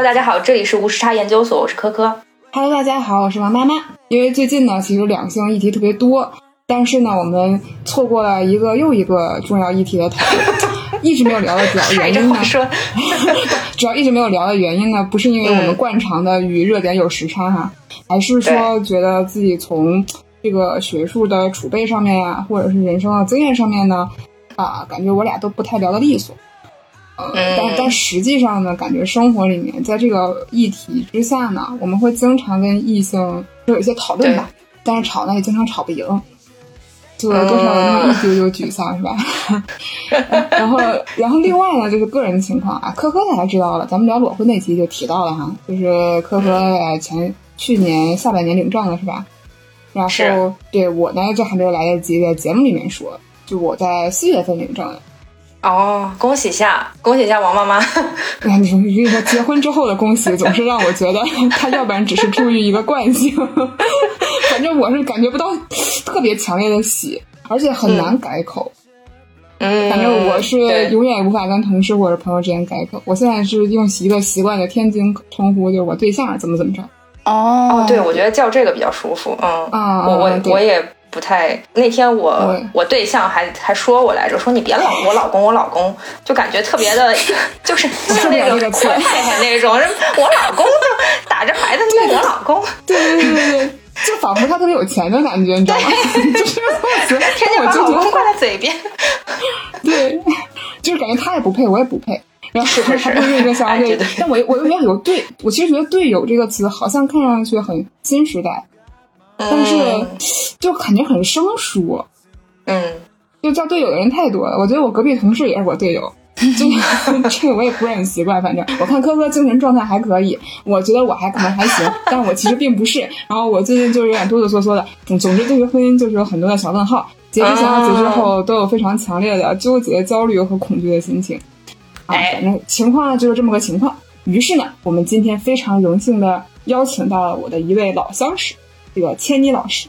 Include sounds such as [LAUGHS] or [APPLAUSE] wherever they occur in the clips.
Hello，大家好，这里是无时差研究所，我是科科。Hello，大家好，我是王妈妈。因为最近呢，其实两性议题特别多，但是呢，我们错过了一个又一个重要议题的讨论，[LAUGHS] 一直没有聊的主要原因呢，[LAUGHS] 主要一直没有聊的原因呢，不是因为我们惯常的与热点有时差哈，还是说觉得自己从这个学术的储备上面呀，或者是人生的经验上面呢，啊，感觉我俩都不太聊得利索。但但实际上呢，感觉生活里面，在这个议题之下呢，我们会经常跟异性有一些讨论吧，但是吵呢也经常吵不赢，就多少有那么一丢丢沮丧，是吧？[LAUGHS] 然后然后另外呢，就是个人情况啊，科科大家知道了，咱们聊裸婚那期就提到了哈，就是科科前去年下半年领证了，是吧？然后对我呢，这还没有来得及在节目里面说，就我在四月份领证的。哦，恭喜下，恭喜一下王妈妈！[LAUGHS] 哎，你说你说结婚之后的恭喜，[LAUGHS] 总是让我觉得他要不然只是出于一个惯性，[LAUGHS] 反正我是感觉不到特别强烈的喜，而且很难改口。嗯，反正我是永远无法跟同事或者朋友之间改口。我现在是用一个习惯的天津称呼，就是我对象怎么怎么着。哦，对，我觉得叫这个比较舒服。嗯，啊，我我我也。不太，那天我我对象还还说我来着，说你别老我老公我老公，就感觉特别的，[LAUGHS] 就是像那种阔太太那种，我老公就打着牌子叫我老公，对对对对对，[LAUGHS] 就仿佛他特别有钱的感觉，你知道吗？[LAUGHS] 就是天天把老公挂在嘴边，对，就是感觉他也不配，我也不配，然后还还不是一个相对，但我我又觉得有队，我其实觉得队友这个词好像看上去很新时代。但是，就感觉很生疏，嗯，就叫队友的人太多了。我觉得我隔壁同事也是我队友，就 [LAUGHS] 这个我也不是很习惯。反正我看科科精神状态还可以，我觉得我还可能还行，[LAUGHS] 但我其实并不是。然后我最近就是有点哆哆嗦嗦的。总之，对于婚姻就是有很多的小问号。结之前和结之后都有非常强烈的纠结、焦虑和恐惧的心情。啊，反正情况呢就是这么个情况。于是呢，我们今天非常荣幸的邀请到了我的一位老相识。这个千妮老师，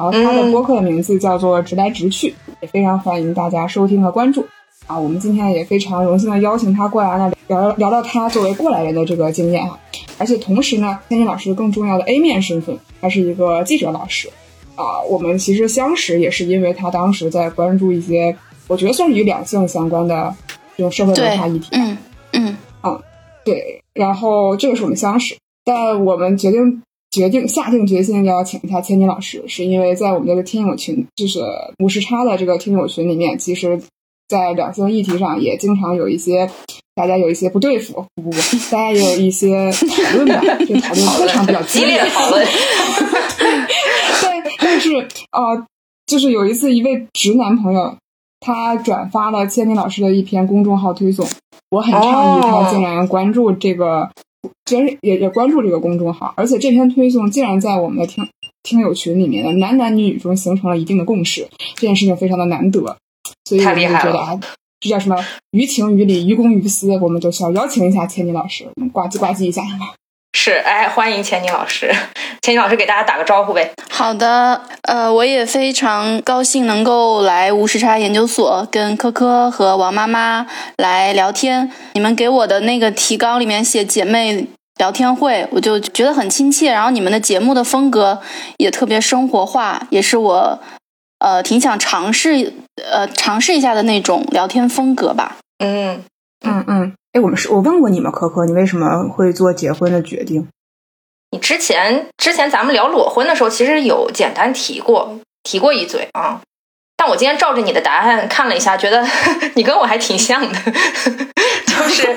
然后他的播客的名字叫做“直来直去”，也非常欢迎大家收听和关注。啊，我们今天也非常荣幸的邀请他过来呢，聊聊到他作为过来人的这个经验哈。而且同时呢，天津老师更重要的 A 面身份，他是一个记者老师。啊，我们其实相识也是因为他当时在关注一些，我觉得算是与两性相关的这种社会文化议题。嗯嗯嗯，对。然后这个是我们相识，但我们决定。决定下定决心要请一下千金老师，是因为在我们这个听友群，就是无时差的这个听友群里面，其实，在两性议题上也经常有一些大家有一些不对付，不不不，大家也有一些讨论吧，这讨论非常比较激烈的讨论。对，但是呃，就是有一次一位直男朋友，他转发了千金老师的一篇公众号推送，我很诧异他竟然关注这个。居然也也关注这个公众号，而且这篇推送竟然在我们的听听友群里面的男男女女中形成了一定的共识，这件事情非常的难得，所以我们就觉得啊，这叫什么于情于理于公于私，我们就需要邀请一下千妮老师，呱唧呱唧一下。是，哎，欢迎钱宁老师，钱宁老师给大家打个招呼呗。好的，呃，我也非常高兴能够来无时差研究所跟科科和王妈妈来聊天。你们给我的那个提纲里面写姐妹聊天会，我就觉得很亲切。然后你们的节目的风格也特别生活化，也是我呃挺想尝试呃尝试一下的那种聊天风格吧。嗯嗯嗯。哎，我们是我问过你吗？可可，你为什么会做结婚的决定？你之前之前咱们聊裸婚的时候，其实有简单提过提过一嘴啊。但我今天照着你的答案看了一下，觉得 [LAUGHS] 你跟我还挺像的，就 [LAUGHS] 是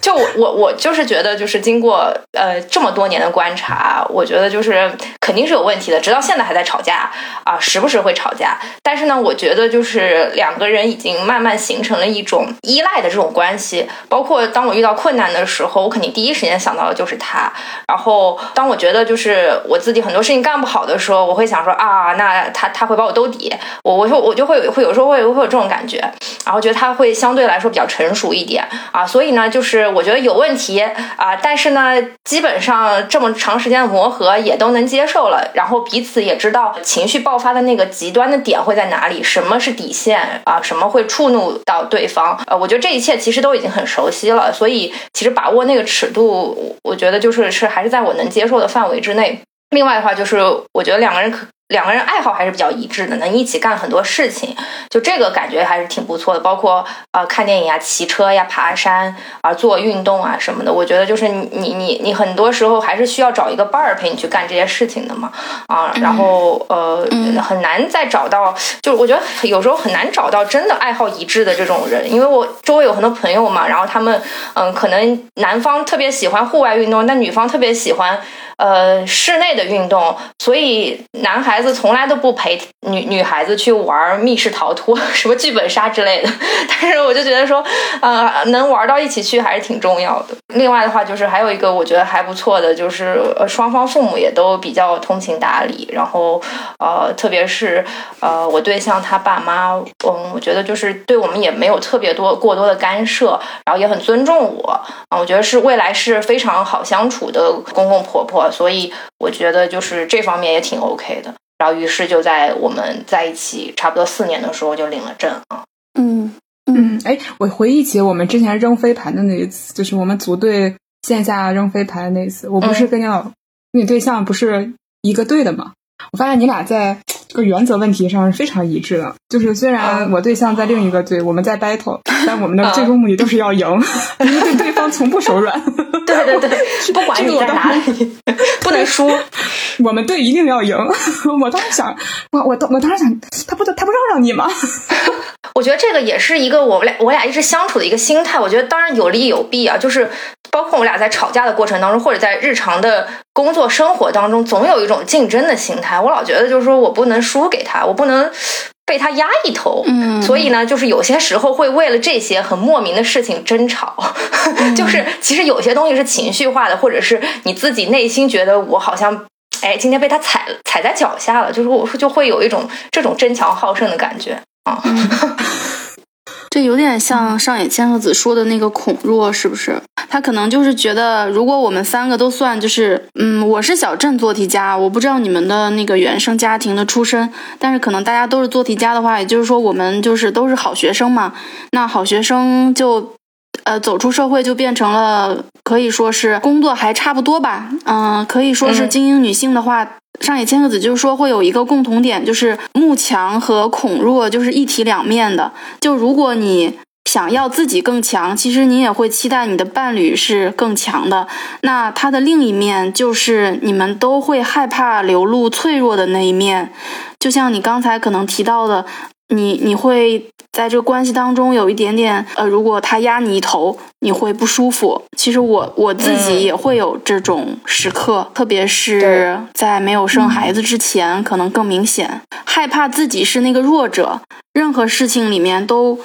就我我我就是觉得，就是经过呃这么多年的观察，我觉得就是肯定是有问题的，直到现在还在吵架啊，时不时会吵架。但是呢，我觉得就是两个人已经慢慢形成了一种依赖的这种关系。包括当我遇到困难的时候，我肯定第一时间想到的就是他。然后当我觉得就是我自己很多事情干不好的时候，我会想说啊，那他他会把我兜底，我我说。我就会会有时候会会有这种感觉，然后觉得他会相对来说比较成熟一点啊，所以呢，就是我觉得有问题啊，但是呢，基本上这么长时间的磨合也都能接受了，然后彼此也知道情绪爆发的那个极端的点会在哪里，什么是底线啊，什么会触怒到对方，呃，我觉得这一切其实都已经很熟悉了，所以其实把握那个尺度，我觉得就是是还是在我能接受的范围之内。另外的话，就是我觉得两个人可。两个人爱好还是比较一致的，能一起干很多事情，就这个感觉还是挺不错的。包括呃看电影啊、骑车呀、爬山啊、做运动啊什么的，我觉得就是你你你很多时候还是需要找一个伴儿陪你去干这些事情的嘛啊。然后呃很难再找到，就是我觉得有时候很难找到真的爱好一致的这种人，因为我周围有很多朋友嘛，然后他们嗯可能男方特别喜欢户外运动，但女方特别喜欢。呃，室内的运动，所以男孩孩子从来都不陪女女孩子去玩密室逃脱、[LAUGHS] 什么剧本杀之类的。但是我就觉得说，呃，能玩到一起去还是挺重要的。另外的话，就是还有一个我觉得还不错的，就是双方父母也都比较通情达理。然后，呃，特别是呃，我对象他爸妈，嗯，我觉得就是对我们也没有特别多过多的干涉，然后也很尊重我。啊，我觉得是未来是非常好相处的公公婆婆。所以我觉得就是这方面也挺 OK 的，然后于是就在我们在一起差不多四年的时候就领了证啊。嗯嗯，哎，我回忆起我们之前扔飞盘的那一次，就是我们组队线下扔飞盘的那一次，我不是跟你老跟你对象不是一个队的吗？我发现你俩在这个原则问题上是非常一致的，就是虽然我对象在另一个队，我们在 battle，[LAUGHS] 但我们的最终目的都是要赢，[LAUGHS] 对对方从不手软。[LAUGHS] 对对对，不管你在哪里，不能输。我们队一定要赢。我当时想，我我我当时想，他不他不让让你吗？我觉得这个也是一个我们俩我俩一直相处的一个心态。我觉得当然有利有弊啊，就是包括我俩在吵架的过程当中，或者在日常的工作生活当中，总有一种竞争的心态。我老觉得就是说我不能输给他，我不能。被他压一头，嗯，所以呢，就是有些时候会为了这些很莫名的事情争吵，[LAUGHS] 就是其实有些东西是情绪化的，或者是你自己内心觉得我好像，哎，今天被他踩踩在脚下了，就是我说就会有一种这种争强好胜的感觉啊。[LAUGHS] 这有点像上野千鹤子说的那个孔若，是不是？他可能就是觉得，如果我们三个都算，就是，嗯，我是小镇做题家，我不知道你们的那个原生家庭的出身，但是可能大家都是做题家的话，也就是说，我们就是都是好学生嘛。那好学生就，呃，走出社会就变成了可以说是工作还差不多吧，嗯，可以说是精英女性的话。上野千鹤子就是说会有一个共同点，就是慕强和恐弱就是一体两面的。就如果你想要自己更强，其实你也会期待你的伴侣是更强的。那他的另一面就是你们都会害怕流露脆弱的那一面，就像你刚才可能提到的。你你会在这个关系当中有一点点呃，如果他压你一头，你会不舒服。其实我我自己也会有这种时刻，特别是在没有生孩子之前，可能更明显，害怕自己是那个弱者，任何事情里面都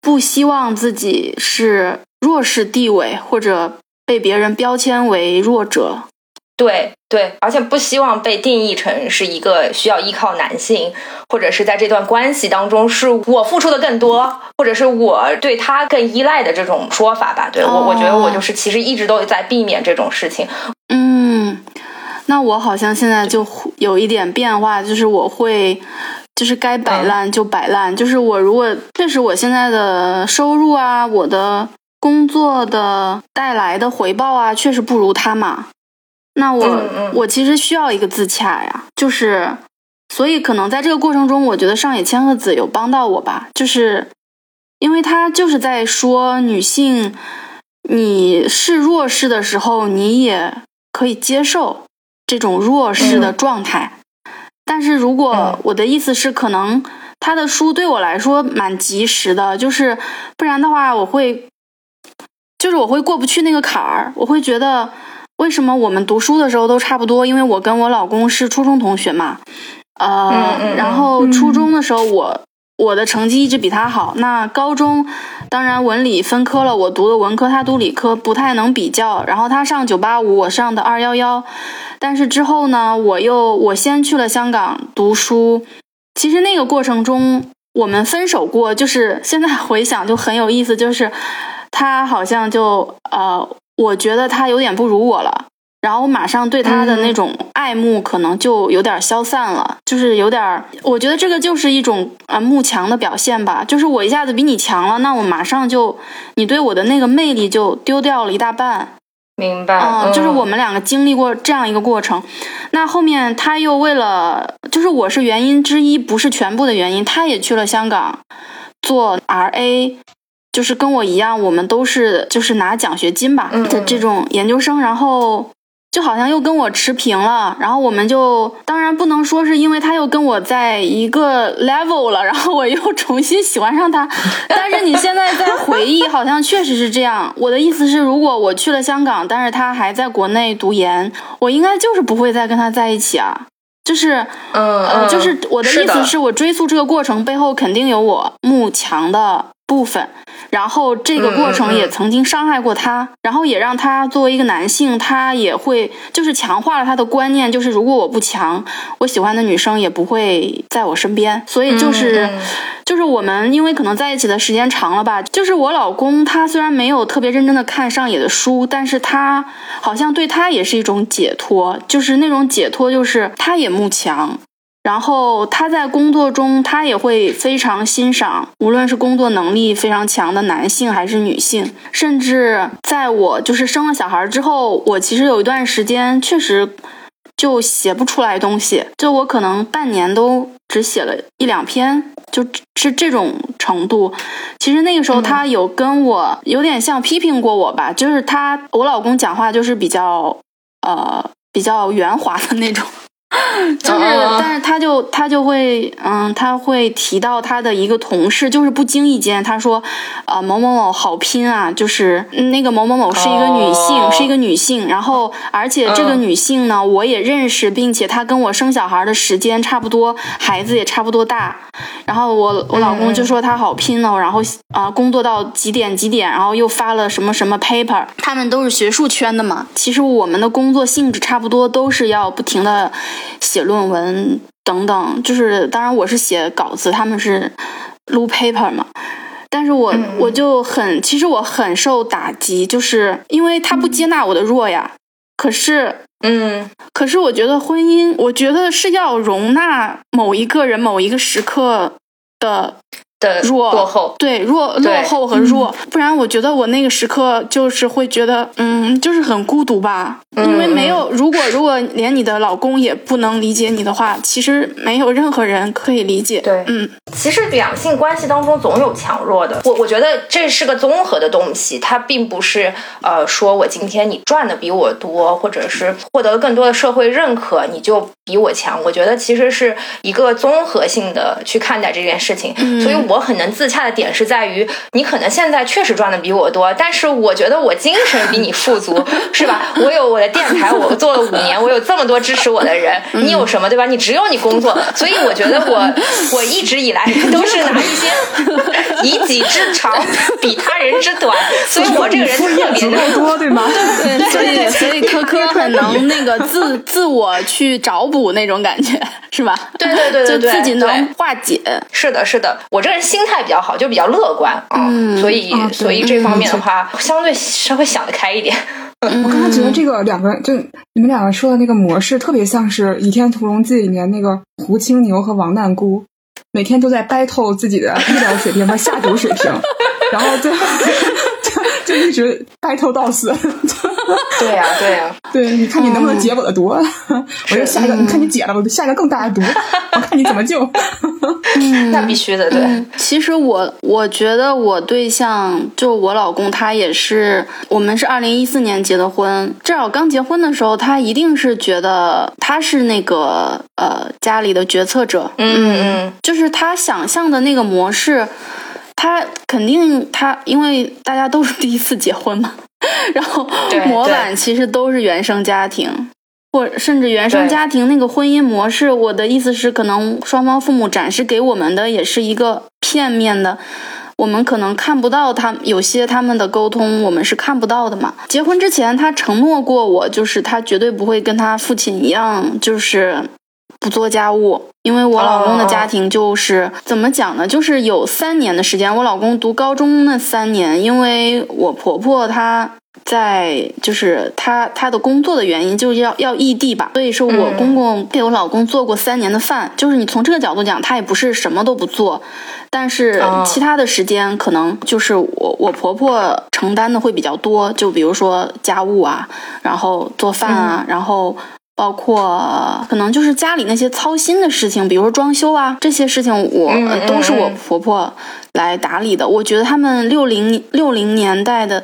不希望自己是弱势地位或者被别人标签为弱者。对对，而且不希望被定义成是一个需要依靠男性，或者是在这段关系当中是我付出的更多，或者是我对他更依赖的这种说法吧。对我，我觉得我就是其实一直都在避免这种事情。嗯，那我好像现在就有一点变化，就是我会，就是该摆烂就摆烂。就是我如果确实我现在的收入啊，我的工作的带来的回报啊，确实不如他嘛。那我我其实需要一个自洽呀，就是，所以可能在这个过程中，我觉得上野千鹤子有帮到我吧，就是因为他就是在说女性，你是弱势的时候，你也可以接受这种弱势的状态，但是如果我的意思是，可能他的书对我来说蛮及时的，就是不然的话，我会，就是我会过不去那个坎儿，我会觉得。为什么我们读书的时候都差不多？因为我跟我老公是初中同学嘛，呃，然后初中的时候我我的成绩一直比他好。那高中当然文理分科了，我读的文科，他读理科，不太能比较。然后他上九八五，我上的二幺幺。但是之后呢，我又我先去了香港读书。其实那个过程中我们分手过，就是现在回想就很有意思，就是他好像就呃，我觉得他有点不如我了。然后我马上对他的那种爱慕可能就有点消散了，就是有点，我觉得这个就是一种啊慕强的表现吧。就是我一下子比你强了，那我马上就你对我的那个魅力就丢掉了一大半。明白。嗯，就是我们两个经历过这样一个过程。那后面他又为了，就是我是原因之一，不是全部的原因。他也去了香港做 RA，就是跟我一样，我们都是就是拿奖学金吧的这种研究生，然后。就好像又跟我持平了，然后我们就当然不能说是因为他又跟我在一个 level 了，然后我又重新喜欢上他。但是你现在在回忆，好像确实是这样。我的意思是，如果我去了香港，但是他还在国内读研，我应该就是不会再跟他在一起啊。就是，嗯，就是我的意思是我追溯这个过程背后肯定有我慕强的部分。然后这个过程也曾经伤害过他，然后也让他作为一个男性，他也会就是强化了他的观念，就是如果我不强，我喜欢的女生也不会在我身边。所以就是，就是我们因为可能在一起的时间长了吧，就是我老公他虽然没有特别认真的看上野的书，但是他好像对他也是一种解脱，就是那种解脱，就是他也慕强。然后他在工作中，他也会非常欣赏，无论是工作能力非常强的男性还是女性。甚至在我就是生了小孩之后，我其实有一段时间确实就写不出来东西，就我可能半年都只写了一两篇，就是这种程度。其实那个时候他有跟我有点像批评过我吧，就是他我老公讲话就是比较呃比较圆滑的那种。[LAUGHS] 就是，但是他就他就会，嗯，他会提到他的一个同事，就是不经意间他说，啊某某某好拼啊，就是那个某某某是一个女性，是一个女性，然后而且这个女性呢，我也认识，并且她跟我生小孩的时间差不多，孩子也差不多大，然后我我老公就说她好拼哦，然后啊工作到几点几点，然后又发了什么什么 paper，他们都是学术圈的嘛，其实我们的工作性质差不多，都是要不停的。写论文等等，就是当然我是写稿子，他们是录 paper 嘛。但是我我就很，其实我很受打击，就是因为他不接纳我的弱呀。可是，嗯，可是我觉得婚姻，我觉得是要容纳某一个人某一个时刻的。的弱落后，对弱落后和弱，不然我觉得我那个时刻就是会觉得，嗯，就是很孤独吧，因为没有如果如果连你的老公也不能理解你的话，其实没有任何人可以理解。对，嗯，其实两性关系当中总有强弱的，我我觉得这是个综合的东西，它并不是呃说我今天你赚的比我多，或者是获得更多的社会认可，你就比我强。我觉得其实是一个综合性的去看待这件事情，所以我。我很能自洽的点是在于，你可能现在确实赚的比我多，但是我觉得我精神比你富足，[LAUGHS] 是吧？我有我的电台，我做了五年，我有这么多支持我的人，你有什么，对吧？你只有你工作，所以我觉得我我一直以来都是拿一些以己之长比他人之短，所以我这个人特别的多，对吗？对，所以所以科科很能那个自自我去找补那种感觉，是吧？对对对对对，自己能化解。是的，是的，我这人。心态比较好，就比较乐观啊，所以所以这方面的话，相对稍微想得开一点。我刚刚觉得这个两个，就你们两个说的那个模式，特别像是《倚天屠龙记》里面那个胡青牛和王难姑，每天都在 battle 自己的医疗水平和下毒水平，然后最后就就一直 battle 到死。对呀，对呀，对，你看你能不能解我的毒？我就下一个，你看你解了，我下一个更大的毒，我看你怎么救。那必须的，对。其实我我觉得我对象就我老公，他也是，我们是二零一四年结的婚。至少刚结婚的时候，他一定是觉得他是那个呃家里的决策者，嗯嗯，就是他想象的那个模式，他肯定他因为大家都是第一次结婚嘛。[LAUGHS] 然后模板其实都是原生家庭，或甚至原生家庭那个婚姻模式。我的意思是，可能双方父母展示给我们的也是一个片面的，我们可能看不到他有些他们的沟通，我们是看不到的嘛。结婚之前，他承诺过我，就是他绝对不会跟他父亲一样，就是不做家务，因为我老公的家庭就是怎么讲呢？就是有三年的时间，我老公读高中那三年，因为我婆婆她在，就是她她的工作的原因，就是要要异地吧，所以说我公公给我老公做过三年的饭。就是你从这个角度讲，他也不是什么都不做，但是其他的时间可能就是我我婆婆承担的会比较多，就比如说家务啊，然后做饭啊，然后。包括可能就是家里那些操心的事情，比如说装修啊这些事情，我都是我婆婆来打理的。我觉得他们六零六零年代的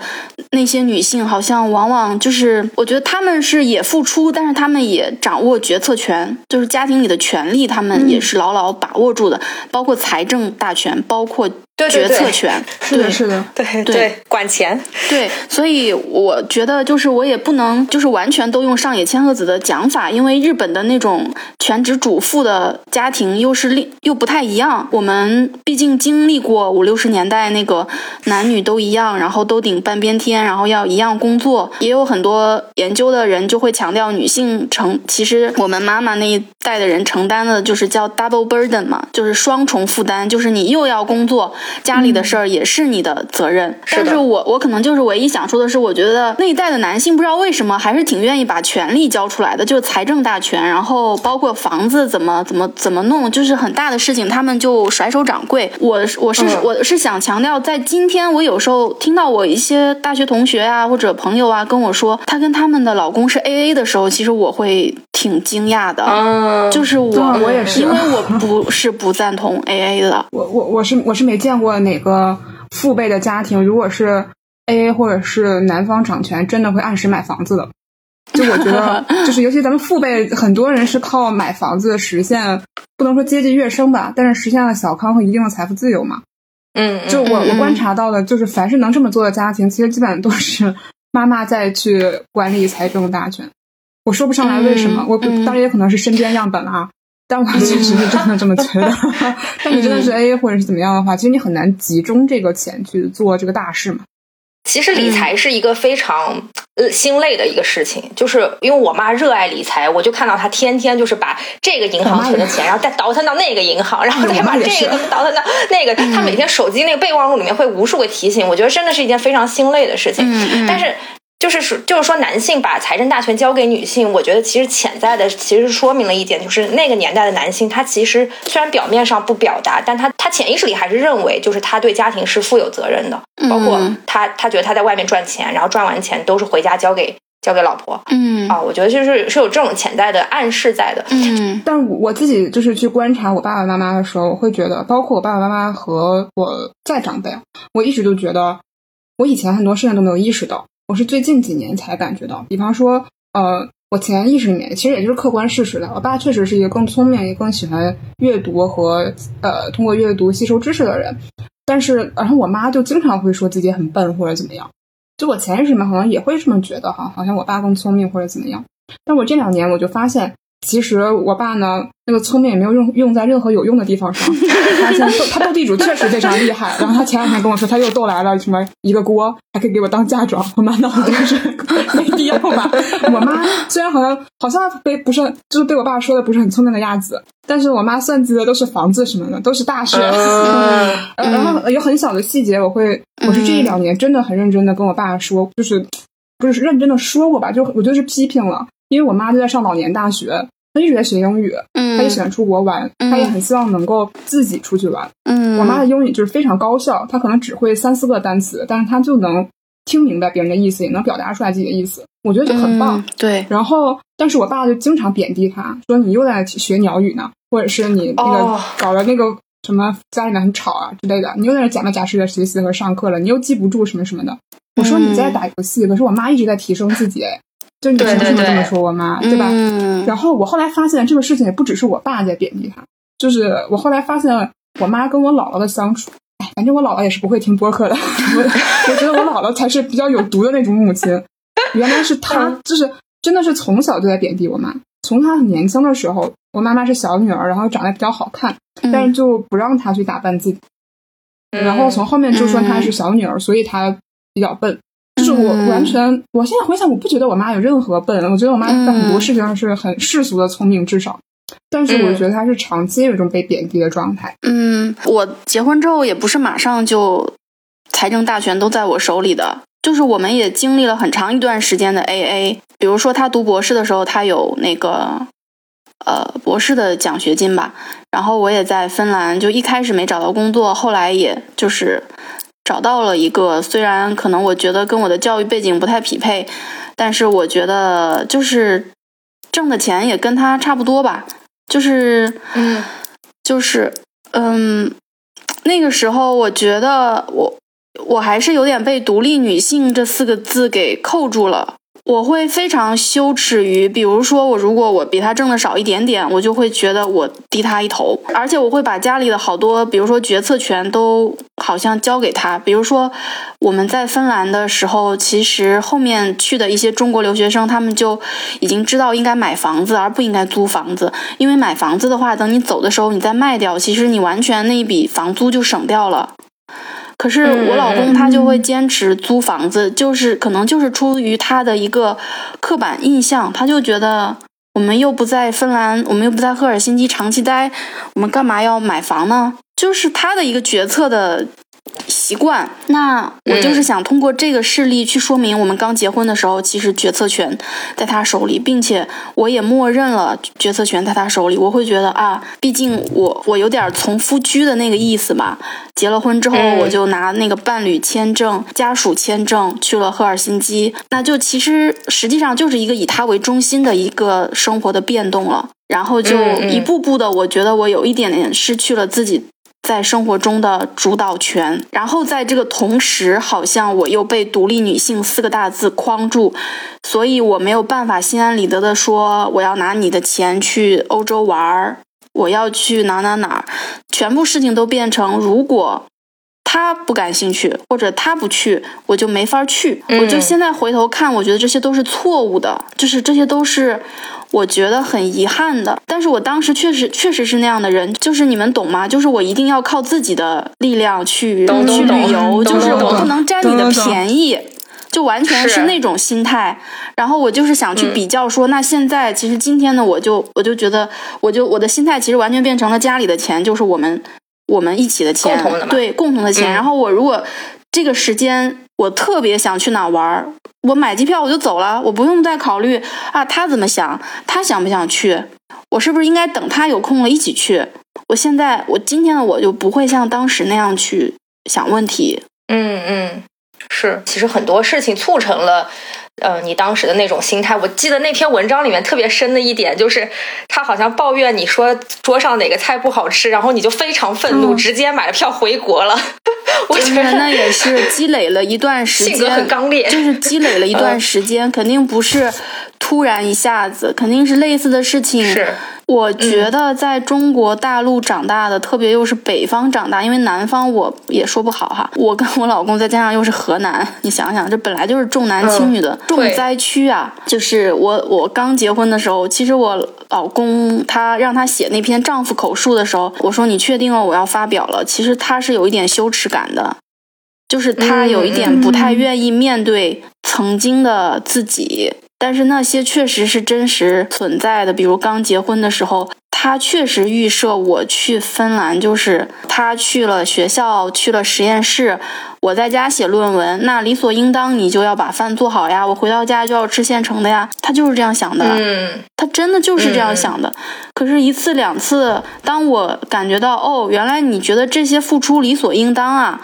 那些女性，好像往往就是，我觉得他们是也付出，但是他们也掌握决策权，就是家庭里的权利，他们也是牢牢把握住的，包括财政大权，包括。决策权是的，是的，对对，管钱，对，所以我觉得就是我也不能就是完全都用上野千鹤子的讲法，因为日本的那种全职主妇的家庭又是另又不太一样。我们毕竟经历过五六十年代那个男女都一样，然后都顶半边天，然后要一样工作。也有很多研究的人就会强调，女性承其实我们妈妈那一代的人承担的就是叫 double burden 嘛，就是双重负担，就是你又要工作。家里的事儿也是你的责任，但是我我可能就是唯一想说的是，我觉得那一代的男性不知道为什么还是挺愿意把权力交出来的，就是财政大权，然后包括房子怎么怎么怎么弄，就是很大的事情，他们就甩手掌柜。我我是我是想强调，在今天我有时候听到我一些大学同学啊或者朋友啊跟我说，她跟他们的老公是 A A 的时候，其实我会挺惊讶的。嗯，就是我我也是，因为我不是不赞同 A A 的。我我我是我是没见。过哪个父辈的家庭，如果是 A A 或者是男方掌权，真的会按时买房子的。就我觉得，[LAUGHS] 就是尤其咱们父辈，很多人是靠买房子实现，不能说阶级跃升吧，但是实现了小康和一定的财富自由嘛。嗯，就我我观察到的，就是凡是能这么做的家庭，其实基本上都是妈妈在去管理财政大权。我说不上来为什么，我当然也可能是身边样本了啊。但我确实是真的这么觉得。[LAUGHS] 但你真的是 A 或者是怎么样的话，其实你很难集中这个钱去做这个大事嘛。其实理财是一个非常呃心累的一个事情，就是因为我妈热爱理财，我就看到她天天就是把这个银行存的钱，然后再倒腾到那个银行，然后再把这个倒腾到那个。她每天手机那个备忘录里面会无数个提醒，我觉得真的是一件非常心累的事情。但是。就是说，就是说，男性把财政大权交给女性，我觉得其实潜在的，其实说明了一点，就是那个年代的男性，他其实虽然表面上不表达，但他他潜意识里还是认为，就是他对家庭是负有责任的，包括他他觉得他在外面赚钱，然后赚完钱都是回家交给交给老婆，嗯啊，我觉得就是是有这种潜在的暗示在的，嗯。但我自己就是去观察我爸爸妈妈的时候，我会觉得，包括我爸爸妈妈和我再长辈，我一直都觉得，我以前很多事情都没有意识到。我是最近几年才感觉到，比方说，呃，我潜意识里面其实也就是客观事实的。我爸确实是一个更聪明、也更喜欢阅读和呃通过阅读吸收知识的人，但是然后我妈就经常会说自己很笨或者怎么样。就我潜意识里面好像也会这么觉得哈，好像我爸更聪明或者怎么样。但我这两年我就发现。其实我爸呢，那个聪明也没有用用在任何有用的地方上。[LAUGHS] 他现斗他斗地主确实非常厉害。然后他前两天跟我说，他又斗来了什么一个锅，还可以给我当嫁妆。我满脑子都是没必要吧？我妈虽然好像好像被不是就是被我爸说的不是很聪明的样子，但是我妈算计的都是房子什么的，都是大事。然后有很小的细节，我会我是这一两年真的很认真的跟我爸说，就是不是认真的说过吧？就我觉得是批评了。因为我妈就在上老年大学，她一直在学英语，她也喜欢出国玩，她也很希望能够自己出去玩。我妈的英语就是非常高效，她可能只会三四个单词，但是她就能听明白别人的意思，也能表达出来自己的意思，我觉得就很棒。对。然后，但是我爸就经常贬低她，说你又在学鸟语呢，或者是你那个搞了那个什么家里面很吵啊之类的，你又在那假模假式的学习和上课了，你又记不住什么什么的。我说你在打游戏，可是我妈一直在提升自己。就你凭什么这么说我妈，对吧？然后我后来发现这个事情也不只是我爸在贬低她，就是我后来发现我妈跟我姥姥的相处，哎，反正我姥姥也是不会听播客的，[LAUGHS] 我我觉得我姥姥才是比较有毒的那种母亲。原来是她，就是真的是从小就在贬低我妈，从她很年轻的时候，我妈妈是小女儿，然后长得比较好看，但是就不让她去打扮自己，然后从后面就说她是小女儿，所以她比较笨。就是我完全，我现在回想，我不觉得我妈有任何笨，我觉得我妈在很多事情上是很世俗的聪明，至少。但是我觉得她是长期有一种被贬低的状态。嗯，我结婚之后也不是马上就财政大权都在我手里的，就是我们也经历了很长一段时间的 AA。比如说他读博士的时候，他有那个呃博士的奖学金吧。然后我也在芬兰，就一开始没找到工作，后来也就是找到了一个，虽然可能我觉得跟我的教育背景不太匹配，但是我觉得就是挣的钱也跟他差不多吧。就是，嗯，就是，嗯，那个时候我觉得我我还是有点被“独立女性”这四个字给扣住了。我会非常羞耻于，比如说我如果我比他挣的少一点点，我就会觉得我低他一头，而且我会把家里的好多，比如说决策权都好像交给他。比如说我们在芬兰的时候，其实后面去的一些中国留学生，他们就已经知道应该买房子而不应该租房子，因为买房子的话，等你走的时候你再卖掉，其实你完全那一笔房租就省掉了。可是我老公他就会坚持租房子，就是可能就是出于他的一个刻板印象，他就觉得我们又不在芬兰，我们又不在赫尔辛基长期待，我们干嘛要买房呢？就是他的一个决策的。习惯，那我就是想通过这个事例去说明，我们刚结婚的时候，其实决策权在他手里，并且我也默认了决策权在他手里。我会觉得啊，毕竟我我有点从夫居的那个意思嘛。结了婚之后，我就拿那个伴侣签证、家属签证去了赫尔辛基，那就其实实际上就是一个以他为中心的一个生活的变动了。然后就一步步的，我觉得我有一点点失去了自己。在生活中的主导权，然后在这个同时，好像我又被“独立女性”四个大字框住，所以我没有办法心安理得的说我要拿你的钱去欧洲玩儿，我要去哪哪哪，全部事情都变成如果他不感兴趣或者他不去，我就没法去。我就现在回头看，我觉得这些都是错误的，就是这些都是。我觉得很遗憾的，但是我当时确实确实是那样的人，就是你们懂吗？就是我一定要靠自己的力量去去旅游，就是我不能占你的便宜，就完全是那种心态。然后我就是想去比较说，那现在其实今天呢，我就我就觉得，我就我的心态其实完全变成了家里的钱就是我们我们一起的钱，对共同的钱。然后我如果这个时间我特别想去哪玩。我买机票我就走了，我不用再考虑啊，他怎么想，他想不想去，我是不是应该等他有空了一起去？我现在我今天的我就不会像当时那样去想问题。嗯嗯，是，其实很多事情促成了。呃，你当时的那种心态，我记得那篇文章里面特别深的一点就是，他好像抱怨你说桌上哪个菜不好吃，然后你就非常愤怒，直接买了票回国了。[LAUGHS] 我觉得那也是 [LAUGHS] 积累了一段时间，性格很刚烈，就是积累了一段时间，肯定不是突然一下子，肯定是类似的事情。是。我觉得在中国大陆长大的，特别又是北方长大，因为南方我也说不好哈。我跟我老公再加上又是河南，你想想，这本来就是重男轻女的重灾区啊。就是我我刚结婚的时候，其实我老公他让他写那篇丈夫口述的时候，我说你确定了我要发表了？其实他是有一点羞耻感的，就是他有一点不太愿意面对曾经的自己。但是那些确实是真实存在的，比如刚结婚的时候，他确实预设我去芬兰，就是他去了学校，去了实验室，我在家写论文，那理所应当你就要把饭做好呀，我回到家就要吃现成的呀，他就是这样想的，嗯，他真的就是这样想的。可是，一次两次，当我感觉到哦，原来你觉得这些付出理所应当啊，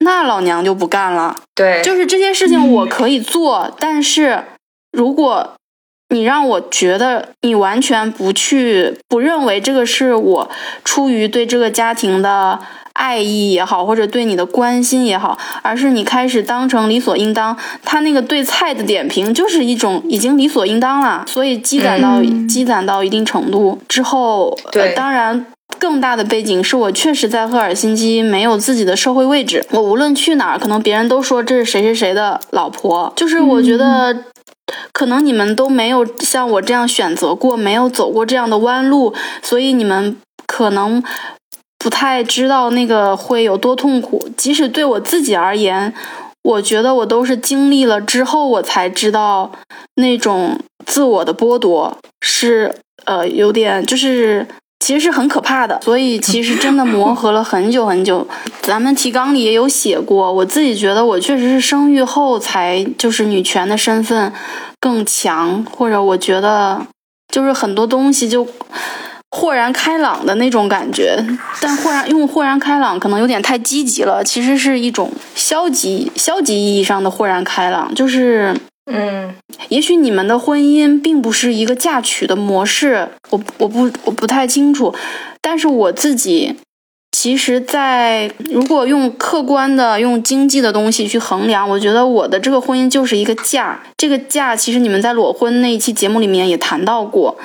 那老娘就不干了。对，就是这些事情我可以做，但是。如果你让我觉得你完全不去不认为这个是我出于对这个家庭的爱意也好，或者对你的关心也好，而是你开始当成理所应当，他那个对菜的点评就是一种已经理所应当了，所以积攒到积攒到一定程度之后，对，当然更大的背景是我确实在赫尔辛基没有自己的社会位置，我无论去哪儿，可能别人都说这是谁谁谁的老婆，就是我觉得。可能你们都没有像我这样选择过，没有走过这样的弯路，所以你们可能不太知道那个会有多痛苦。即使对我自己而言，我觉得我都是经历了之后，我才知道那种自我的剥夺是呃，有点就是其实是很可怕的。所以其实真的磨合了很久很久。[LAUGHS] 咱们提纲里也有写过，我自己觉得我确实是生育后才就是女权的身份更强，或者我觉得就是很多东西就。豁然开朗的那种感觉，但豁然用豁然开朗可能有点太积极了，其实是一种消极消极意义上的豁然开朗，就是嗯，也许你们的婚姻并不是一个嫁娶的模式，我我不我不太清楚，但是我自己其实，在如果用客观的用经济的东西去衡量，我觉得我的这个婚姻就是一个嫁，这个嫁其实你们在裸婚那一期节目里面也谈到过。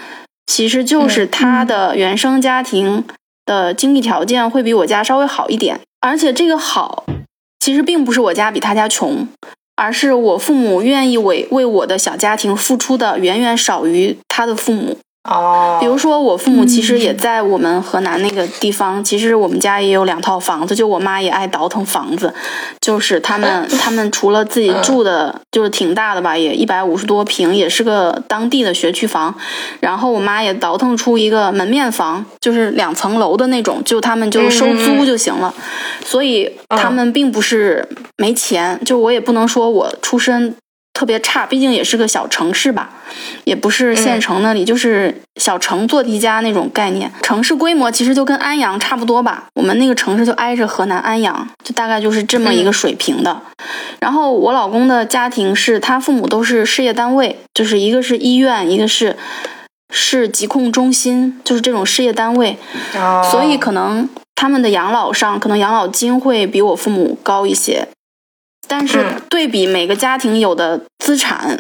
其实就是他的原生家庭的经济条件会比我家稍微好一点，而且这个好，其实并不是我家比他家穷，而是我父母愿意为为我的小家庭付出的远远少于他的父母。哦，比如说我父母其实也在我们河南那个地方，其实我们家也有两套房子，就我妈也爱倒腾房子，就是他们 [LAUGHS] 他们除了自己住的，就是挺大的吧，也一百五十多平，也是个当地的学区房，然后我妈也倒腾出一个门面房，就是两层楼的那种，就他们就收租就行了，所以他们并不是没钱，就我也不能说我出身。特别差，毕竟也是个小城市吧，也不是县城那里，就是小城做题家那种概念。城市规模其实就跟安阳差不多吧，我们那个城市就挨着河南安阳，就大概就是这么一个水平的。然后我老公的家庭是他父母都是事业单位，就是一个是医院，一个是市疾控中心，就是这种事业单位，所以可能他们的养老上，可能养老金会比我父母高一些。但是对比每个家庭有的资产，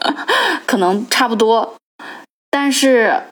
[LAUGHS] 可能差不多。但是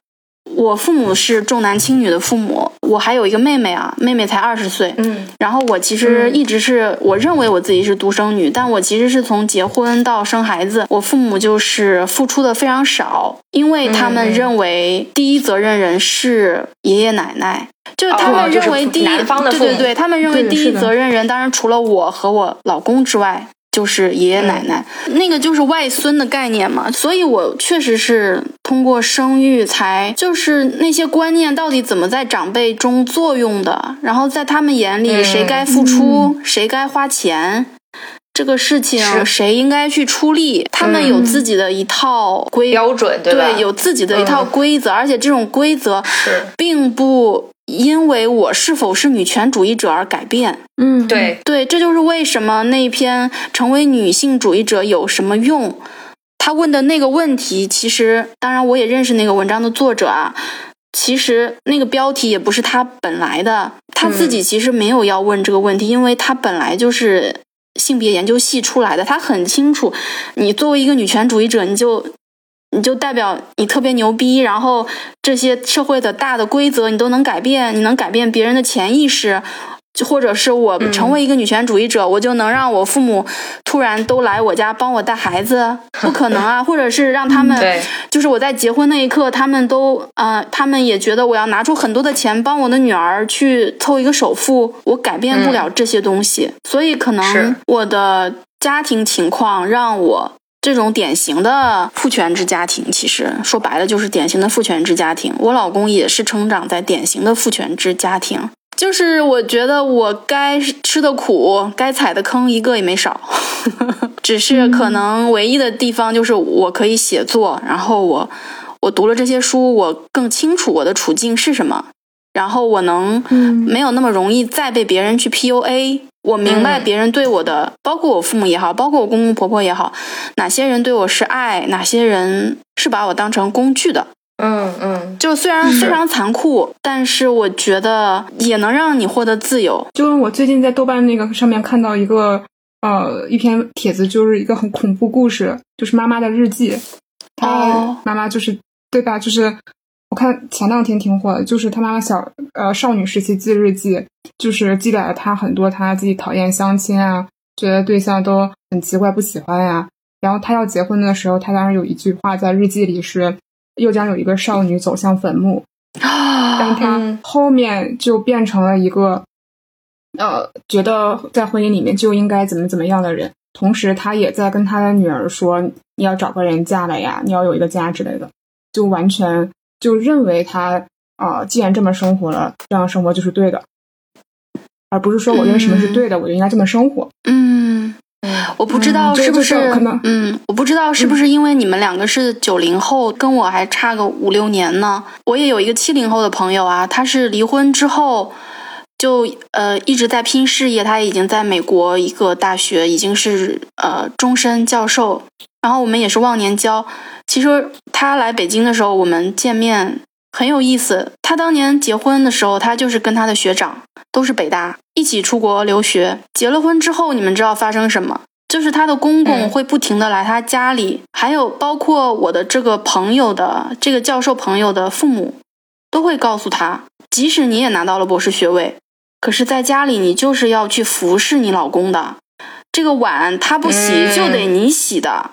我父母是重男轻女的父母，我还有一个妹妹啊，妹妹才二十岁。嗯，然后我其实一直是我认为我自己是独生女，但我其实是从结婚到生孩子，我父母就是付出的非常少，因为他们认为第一责任人是爷爷奶奶。就他们认为第一，对对对，他们认为第一责任人，当然除了我和我老公之外，就是爷爷奶奶，那个就是外孙的概念嘛。所以我确实是通过生育才，就是那些观念到底怎么在长辈中作用的，然后在他们眼里，谁该付出，谁该花钱，这个事情谁应该去出力，他们有自己的一套规标准，对，有自己的一套规则，而且这种规则并不。因为我是否是女权主义者而改变，嗯，对对，这就是为什么那篇成为女性主义者有什么用？他问的那个问题，其实当然我也认识那个文章的作者啊，其实那个标题也不是他本来的，他自己其实没有要问这个问题，因为他本来就是性别研究系出来的，他很清楚，你作为一个女权主义者，你就。你就代表你特别牛逼，然后这些社会的大的规则你都能改变，你能改变别人的潜意识，或者是我成为一个女权主义者，我就能让我父母突然都来我家帮我带孩子，不可能啊！或者是让他们，就是我在结婚那一刻，他们都呃，他们也觉得我要拿出很多的钱帮我的女儿去凑一个首付，我改变不了这些东西，所以可能我的家庭情况让我。这种典型的父权制家庭，其实说白了就是典型的父权制家庭。我老公也是成长在典型的父权制家庭，就是我觉得我该吃的苦、该踩的坑一个也没少，[LAUGHS] 只是可能唯一的地方就是我可以写作，然后我我读了这些书，我更清楚我的处境是什么，然后我能没有那么容易再被别人去 PUA。我明白别人对我的，包括我父母也好，包括我公公婆婆也好，哪些人对我是爱，哪些人是把我当成工具的。嗯嗯，就虽然非常残酷，但是我觉得也能让你获得自由。就是我最近在豆瓣那个上面看到一个呃一篇帖子，就是一个很恐怖故事，就是妈妈的日记。哦妈妈就是对吧？就是。我看前两天挺火的，就是他妈妈小呃少女时期记日记，就是记载了她很多她自己讨厌相亲啊，觉得对象都很奇怪不喜欢呀。然后她要结婚的时候，她当时有一句话在日记里是：又将有一个少女走向坟墓。但她后面就变成了一个呃觉得在婚姻里面就应该怎么怎么样的人，同时他也在跟他的女儿说：你要找个人嫁了呀，你要有一个家之类的，就完全。就认为他啊，既然这么生活了，这样生活就是对的，而不是说我认为什么是对的，我就应该这么生活。嗯，我不知道是不是可能，嗯，我不知道是不是因为你们两个是九零后，跟我还差个五六年呢。我也有一个七零后的朋友啊，他是离婚之后。就呃一直在拼事业，他已经在美国一个大学已经是呃终身教授，然后我们也是忘年交。其实他来北京的时候，我们见面很有意思。他当年结婚的时候，他就是跟他的学长都是北大一起出国留学。结了婚之后，你们知道发生什么？就是他的公公会不停的来他家里，还有包括我的这个朋友的这个教授朋友的父母，都会告诉他，即使你也拿到了博士学位。可是，在家里你就是要去服侍你老公的，这个碗他不洗就得你洗的，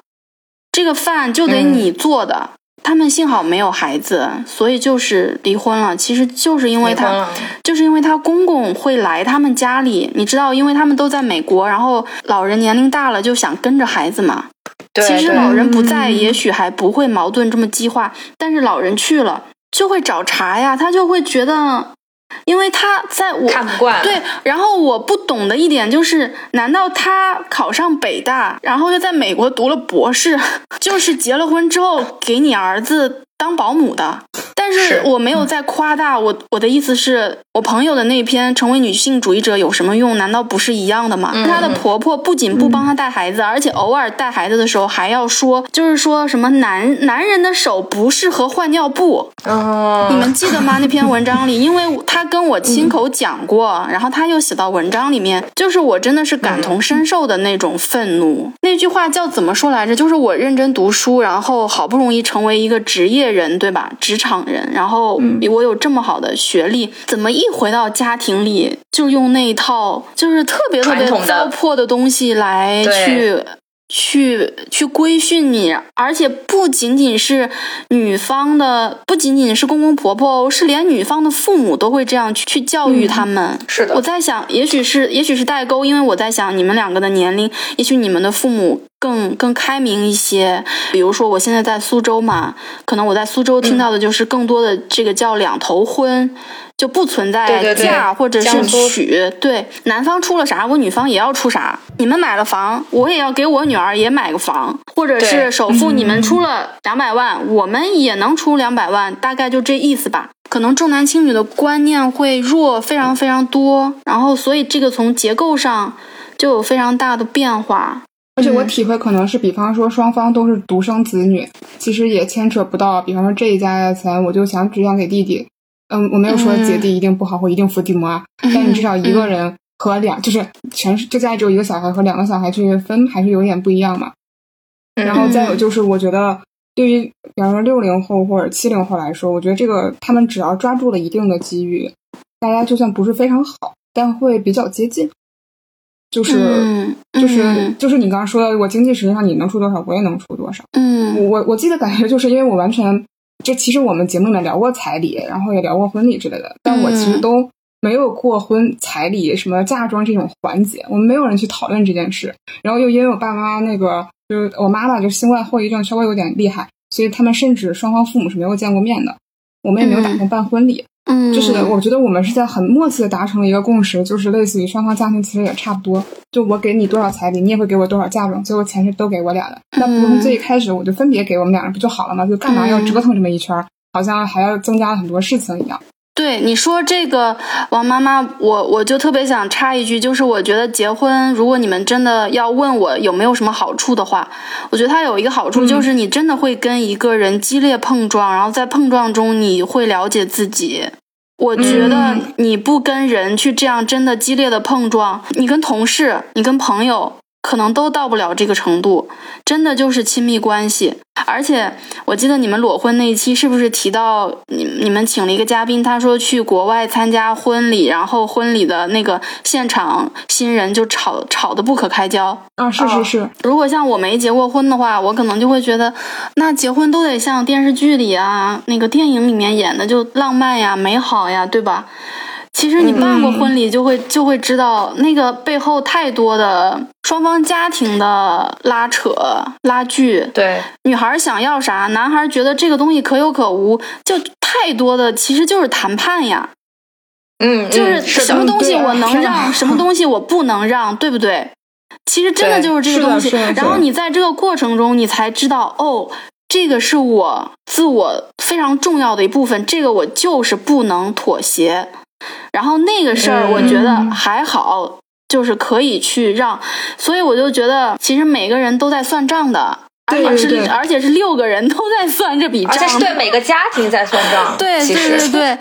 这个饭就得你做的。他们幸好没有孩子，所以就是离婚了。其实就是因为他，就是因为他公公会来他们家里，你知道，因为他们都在美国，然后老人年龄大了就想跟着孩子嘛。其实老人不在，也许还不会矛盾这么激化，但是老人去了就会找茬呀，他就会觉得。因为他在我看不惯对，然后我不懂的一点就是，难道他考上北大，然后又在美国读了博士，[LAUGHS] 就是结了婚之后给你儿子？当保姆的，但是我没有在夸大我我的意思是，我朋友的那篇成为女性主义者有什么用？难道不是一样的吗？她的婆婆不仅不帮她带孩子，而且偶尔带孩子的时候还要说，就是说什么男男人的手不适合换尿布。哦，你们记得吗？那篇文章里，因为他跟我亲口讲过，然后他又写到文章里面，就是我真的是感同身受的那种愤怒。那句话叫怎么说来着？就是我认真读书，然后好不容易成为一个职业。人对吧？职场人，然后我有这么好的学历，怎么一回到家庭里就用那一套就是特别特别糟粕的东西来去去去规训你？而且不仅仅是女方的，不仅仅是公公婆婆，是连女方的父母都会这样去去教育他们。是的，我在想，也许是也许是代沟，因为我在想你们两个的年龄，也许你们的父母。更更开明一些，比如说我现在在苏州嘛，可能我在苏州听到的就是更多的这个叫两头婚，就不存在嫁或者是娶，对，男方出了啥，我女方也要出啥。你们买了房，我也要给我女儿也买个房，或者是首付你们出了两百万，我们也能出两百万，大概就这意思吧。可能重男轻女的观念会弱非常非常多，然后所以这个从结构上就有非常大的变化。而且我体会可能是，比方说双方都是独生子女，其实也牵扯不到。比方说这一家的钱，我就想只想给弟弟。嗯，我没有说姐弟一定不好或一定伏地魔啊，但你至少一个人和两，就是全是这家里只有一个小孩和两个小孩去分，还是有点不一样嘛。然后再有就是，我觉得对于比方说六零后或者七零后来说，我觉得这个他们只要抓住了一定的机遇，大家就算不是非常好，但会比较接近。就是就是就是你刚刚说的，我经济实际上你能出多少，我也能出多少。嗯，我我记得感觉就是因为我完全就其实我们节目里面聊过彩礼，然后也聊过婚礼之类的，但我其实都没有过婚彩礼什么嫁妆这种环节，我们没有人去讨论这件事。然后又因为我爸妈那个就是我妈妈就新冠后遗症稍微有点厉害，所以他们甚至双方父母是没有见过面的，我们也没有打算办婚礼。嗯，就是我觉得我们是在很默契的达成了一个共识，就是类似于双方家庭其实也差不多，就我给你多少彩礼，你也会给我多少嫁妆，最后钱是都给我俩的。那不从最一开始我就分别给我们俩人不就好了吗？就干嘛要折腾这么一圈，好像还要增加了很多事情一样。对你说这个王妈妈，我我就特别想插一句，就是我觉得结婚，如果你们真的要问我有没有什么好处的话，我觉得它有一个好处，就是你真的会跟一个人激烈碰撞，然后在碰撞中你会了解自己。我觉得你不跟人去这样真的激烈的碰撞，你跟同事，你跟朋友。可能都到不了这个程度，真的就是亲密关系。而且我记得你们裸婚那一期是不是提到你你们请了一个嘉宾，他说去国外参加婚礼，然后婚礼的那个现场新人就吵吵得不可开交啊！是是是。如果像我没结过婚的话，我可能就会觉得，那结婚都得像电视剧里啊、那个电影里面演的就浪漫呀、美好呀，对吧？其实你办过婚礼，就会就会知道那个背后太多的双方家庭的拉扯拉锯。对，女孩想要啥，男孩觉得这个东西可有可无，就太多的，其实就是谈判呀。嗯，就是什么东西我能让，什么东西我不能让，对不对？其实真的就是这个东西。然后你在这个过程中，你才知道，哦，这个是我自我非常重要的一部分，这个我就是不能妥协。然后那个事儿，我觉得还好，就是可以去让。所以我就觉得，其实每个人都在算账的。而且是，而且是六个人都在算这笔账，而且是对每个家庭在算账。[LAUGHS] 对，对对对。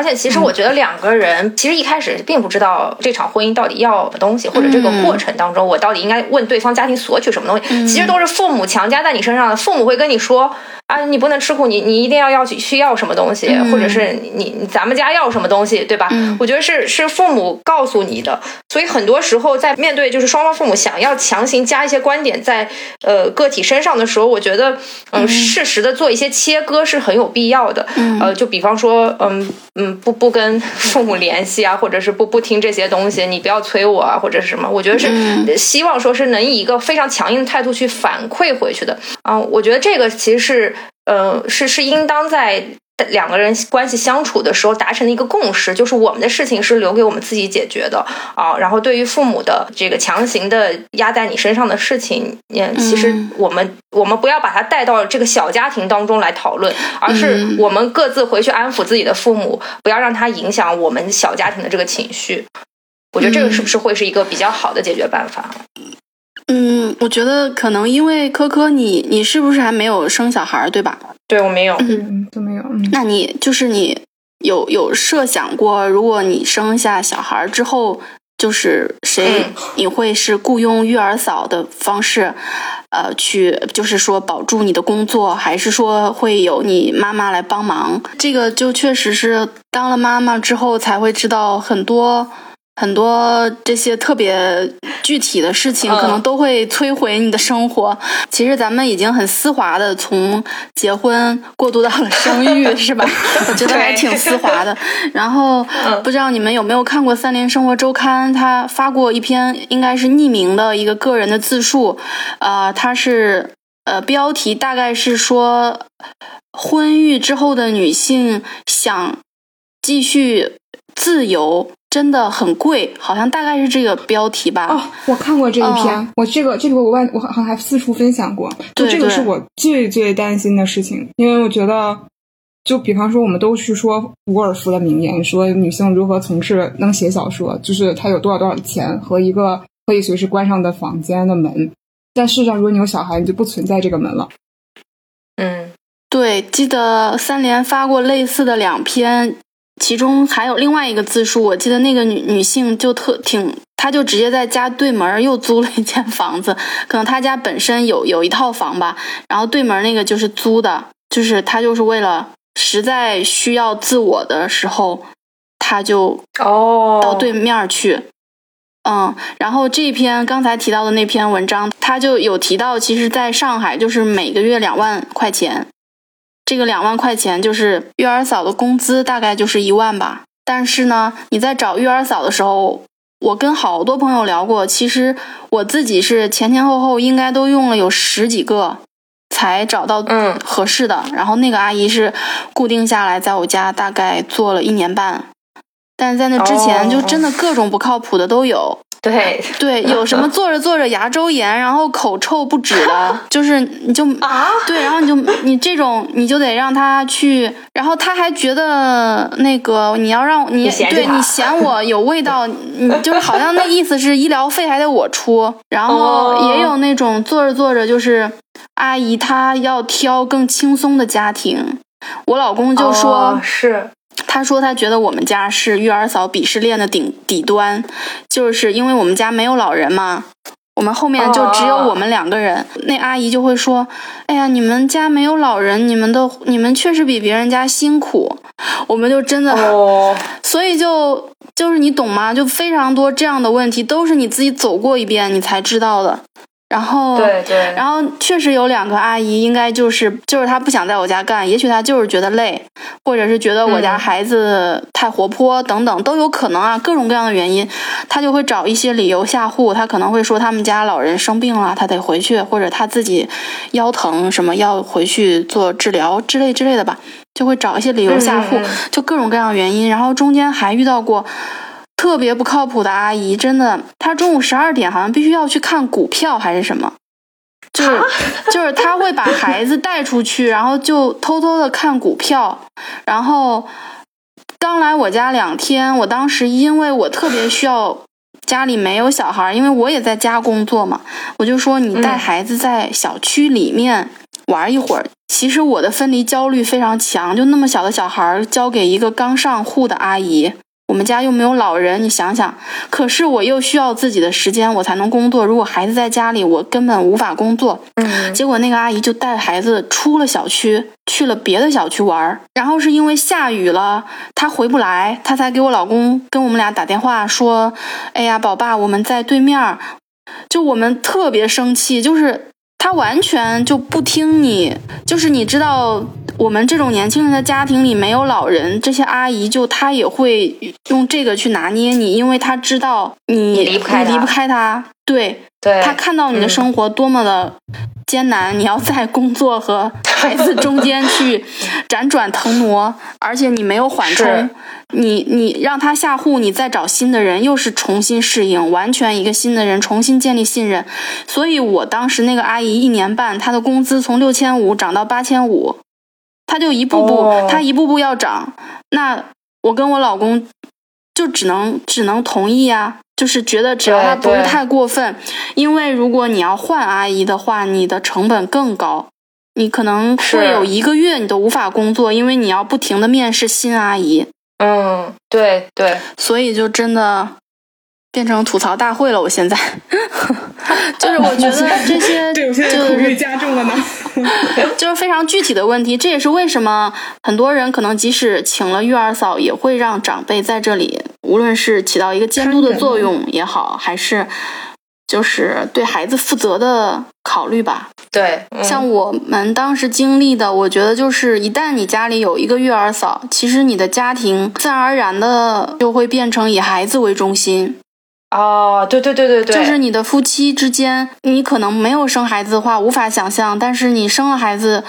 而且其实我觉得两个人其实一开始并不知道这场婚姻到底要什么东西，或者这个过程当中我到底应该问对方家庭索取什么东西，其实都是父母强加在你身上的。父母会跟你说啊，你不能吃苦，你你一定要要去需要什么东西，或者是你咱们家要什么东西，对吧？我觉得是是父母告诉你的。所以很多时候在面对就是双方父母想要强行加一些观点在呃个体身上的时候，我觉得嗯，适时的做一些切割是很有必要的。呃，就比方说嗯。嗯，不不跟父母联系啊，或者是不不听这些东西，你不要催我啊，或者是什么？我觉得是希望说是能以一个非常强硬的态度去反馈回去的啊。我觉得这个其实是呃是是应当在。两个人关系相处的时候达成的一个共识，就是我们的事情是留给我们自己解决的啊。然后对于父母的这个强行的压在你身上的事情，嗯，其实我们我们不要把它带到这个小家庭当中来讨论，而是我们各自回去安抚自己的父母，不要让他影响我们小家庭的这个情绪。我觉得这个是不是会是一个比较好的解决办法？嗯，我觉得可能因为科科，你你是不是还没有生小孩，对吧？对我没有，嗯，都没有。那你就是你有有设想过，如果你生下小孩之后，就是谁你会是雇佣育儿嫂的方式，呃，去就是说保住你的工作，还是说会有你妈妈来帮忙？这个就确实是当了妈妈之后才会知道很多。很多这些特别具体的事情，可能都会摧毁你的生活。其实咱们已经很丝滑的从结婚过渡到了生育，[LAUGHS] 是吧？我觉得还挺丝滑的。然后不知道你们有没有看过《三联生活周刊》，他发过一篇应该是匿名的一个个人的自述，呃，他是呃标题大概是说，婚育之后的女性想继续自由。真的很贵，好像大概是这个标题吧。哦，我看过这一篇，我这个这个我外我好像还四处分享过。就这个是我最最担心的事情，因为我觉得，就比方说，我们都去说伍尔夫的名言，说女性如何从事能写小说，就是她有多少多少钱和一个可以随时关上的房间的门。但事实上，如果你有小孩，你就不存在这个门了。嗯，对，记得三联发过类似的两篇。其中还有另外一个自述，我记得那个女女性就特挺，她就直接在家对门又租了一间房子，可能她家本身有有一套房吧，然后对门那个就是租的，就是她就是为了实在需要自我的时候，她就哦到对面去，嗯，然后这篇刚才提到的那篇文章，他就有提到，其实在上海就是每个月两万块钱。这个两万块钱就是育儿嫂的工资，大概就是一万吧。但是呢，你在找育儿嫂的时候，我跟好多朋友聊过，其实我自己是前前后后应该都用了有十几个才找到嗯合适的。然后那个阿姨是固定下来在我家大概做了一年半，但是在那之前就真的各种不靠谱的都有。对。对，有什么做着做着牙周炎，然后口臭不止的，[LAUGHS] 就是你就啊，对，然后你就你这种你就得让他去，然后他还觉得那个你要让你对你嫌我有味道，你就是好像那意思是医疗费还得我出，然后也有那种做着做着就是阿姨她要挑更轻松的家庭，我老公就说是。他说他觉得我们家是育儿嫂鄙视链的顶底端，就是因为我们家没有老人嘛，我们后面就只有我们两个人。那阿姨就会说：“哎呀，你们家没有老人，你们的你们确实比别人家辛苦。”我们就真的，[LAUGHS] 所以就就是你懂吗？就非常多这样的问题，都是你自己走过一遍你才知道的。然后，对对，然后确实有两个阿姨，应该就是就是她不想在我家干，也许她就是觉得累，或者是觉得我家孩子太活泼等等都有可能啊，各种各样的原因，她就会找一些理由吓唬。她可能会说他们家老人生病了，她得回去，或者她自己腰疼什么要回去做治疗之类之类的吧，就会找一些理由吓唬，就各种各样的原因。然后中间还遇到过。特别不靠谱的阿姨，真的，她中午十二点好像必须要去看股票还是什么，就是 [LAUGHS] 就是她会把孩子带出去，然后就偷偷的看股票。然后刚来我家两天，我当时因为我特别需要家里没有小孩，因为我也在家工作嘛，我就说你带孩子在小区里面玩一会儿。其实我的分离焦虑非常强，就那么小的小孩交给一个刚上户的阿姨。我们家又没有老人，你想想，可是我又需要自己的时间，我才能工作。如果孩子在家里，我根本无法工作。嗯，结果那个阿姨就带孩子出了小区，去了别的小区玩。然后是因为下雨了，她回不来，她才给我老公跟我们俩打电话说：“哎呀，宝爸，我们在对面。”就我们特别生气，就是他完全就不听你，就是你知道。我们这种年轻人的家庭里没有老人，这些阿姨就她也会用这个去拿捏你，因为她知道你离不开离不开她。对，对，她看到你的生活多么的艰难，你要在工作和孩子中间 [LAUGHS] 去辗转腾挪，而且你没有缓冲，你你让她下户，你再找新的人，又是重新适应，完全一个新的人，重新建立信任。所以我当时那个阿姨一年半，她的工资从六千五涨到八千五。他就一步步，他一步步要涨，那我跟我老公就只能只能同意啊，就是觉得只要他不是太过分，因为如果你要换阿姨的话，你的成本更高，你可能会有一个月你都无法工作，因为你要不停的面试新阿姨。嗯，对对，所以就真的。变成吐槽大会了，我现在。[LAUGHS] 就是我觉得这些 [LAUGHS] 就是加重了呢，[LAUGHS] 就是非常具体的问题。这也是为什么很多人可能即使请了育儿嫂，也会让长辈在这里，无论是起到一个监督的作用也好，还是就是对孩子负责的考虑吧。对，像我们当时经历的，我觉得就是一旦你家里有一个育儿嫂，其实你的家庭自然而然的就会变成以孩子为中心。哦，对对对对对，就是你的夫妻之间，你可能没有生孩子的话无法想象，但是你生了孩子，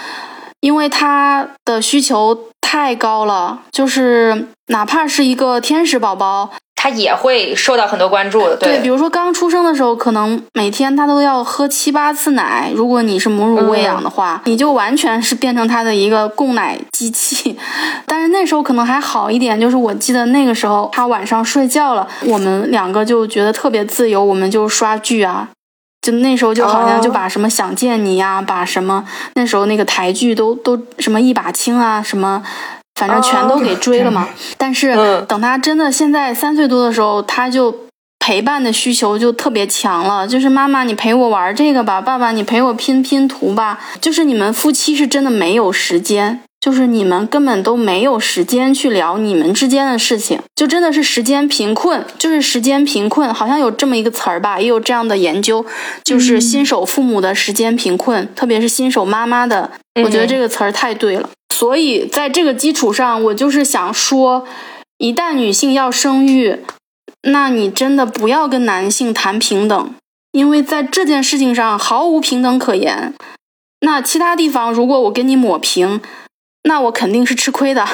因为他的需求太高了，就是哪怕是一个天使宝宝。他也会受到很多关注的，对，比如说刚出生的时候，可能每天他都要喝七八次奶。如果你是母乳喂养的话，你就完全是变成他的一个供奶机器。[LAUGHS] 但是那时候可能还好一点，就是我记得那个时候他晚上睡觉了，我们两个就觉得特别自由，我们就刷剧啊，就那时候就好像就把什么想见你呀，把什么那时候那个台剧都都什么一把青啊什么。反正全都给追了嘛，但是等他真的现在三岁多的时候，他就陪伴的需求就特别强了。就是妈妈，你陪我玩这个吧；爸爸，你陪我拼拼图吧。就是你们夫妻是真的没有时间，就是你们根本都没有时间去聊你们之间的事情，就真的是时间贫困，就是时间贫困，好像有这么一个词儿吧，也有这样的研究，就是新手父母的时间贫困，特别是新手妈妈的，我觉得这个词儿太对了。所以，在这个基础上，我就是想说，一旦女性要生育，那你真的不要跟男性谈平等，因为在这件事情上毫无平等可言。那其他地方，如果我跟你抹平，那我肯定是吃亏的。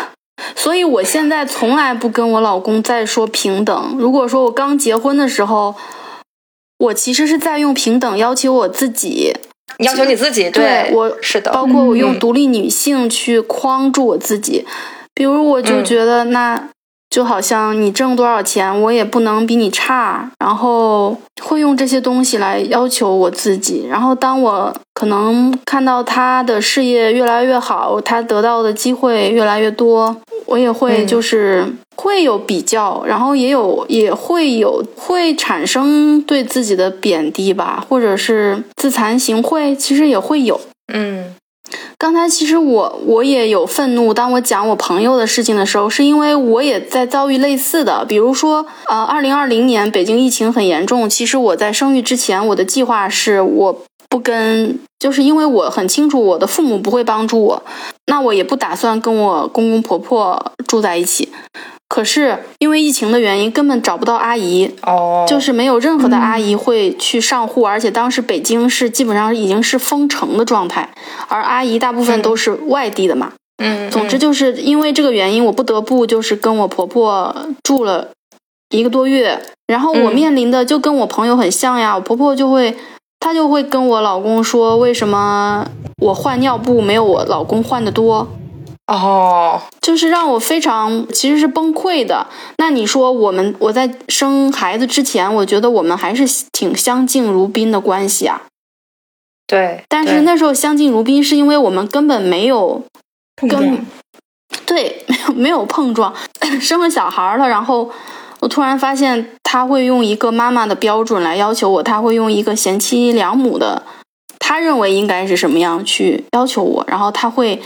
所以我现在从来不跟我老公再说平等。如果说我刚结婚的时候，我其实是在用平等要求我自己。要求你自己，对我是的，包括我用独立女性去框住我自己，比如我就觉得那就好像你挣多少钱，我也不能比你差，然后会用这些东西来要求我自己，然后当我可能看到他的事业越来越好，他得到的机会越来越多。我也会，就是会有比较，然后也有也会有会产生对自己的贬低吧，或者是自惭形秽，其实也会有。嗯，刚才其实我我也有愤怒，当我讲我朋友的事情的时候，是因为我也在遭遇类似的，比如说，呃，二零二零年北京疫情很严重，其实我在生育之前，我的计划是我不跟，就是因为我很清楚我的父母不会帮助我，那我也不打算跟我公公婆婆住在一起。可是因为疫情的原因，根本找不到阿姨，哦，就是没有任何的阿姨会去上户，而且当时北京是基本上已经是封城的状态，而阿姨大部分都是外地的嘛，嗯，总之就是因为这个原因，我不得不就是跟我婆婆住了一个多月，然后我面临的就跟我朋友很像呀，我婆婆就会，她就会跟我老公说，为什么我换尿布没有我老公换的多。哦，就是让我非常其实是崩溃的。那你说我们我在生孩子之前，我觉得我们还是挺相敬如宾的关系啊。对，但是那时候相敬如宾，是因为我们根本没有跟，对，[LAUGHS] 没有没有碰撞。[LAUGHS] 生了小孩了，然后我突然发现他会用一个妈妈的标准来要求我，他会用一个贤妻良母的，他认为应该是什么样去要求我，然后他会。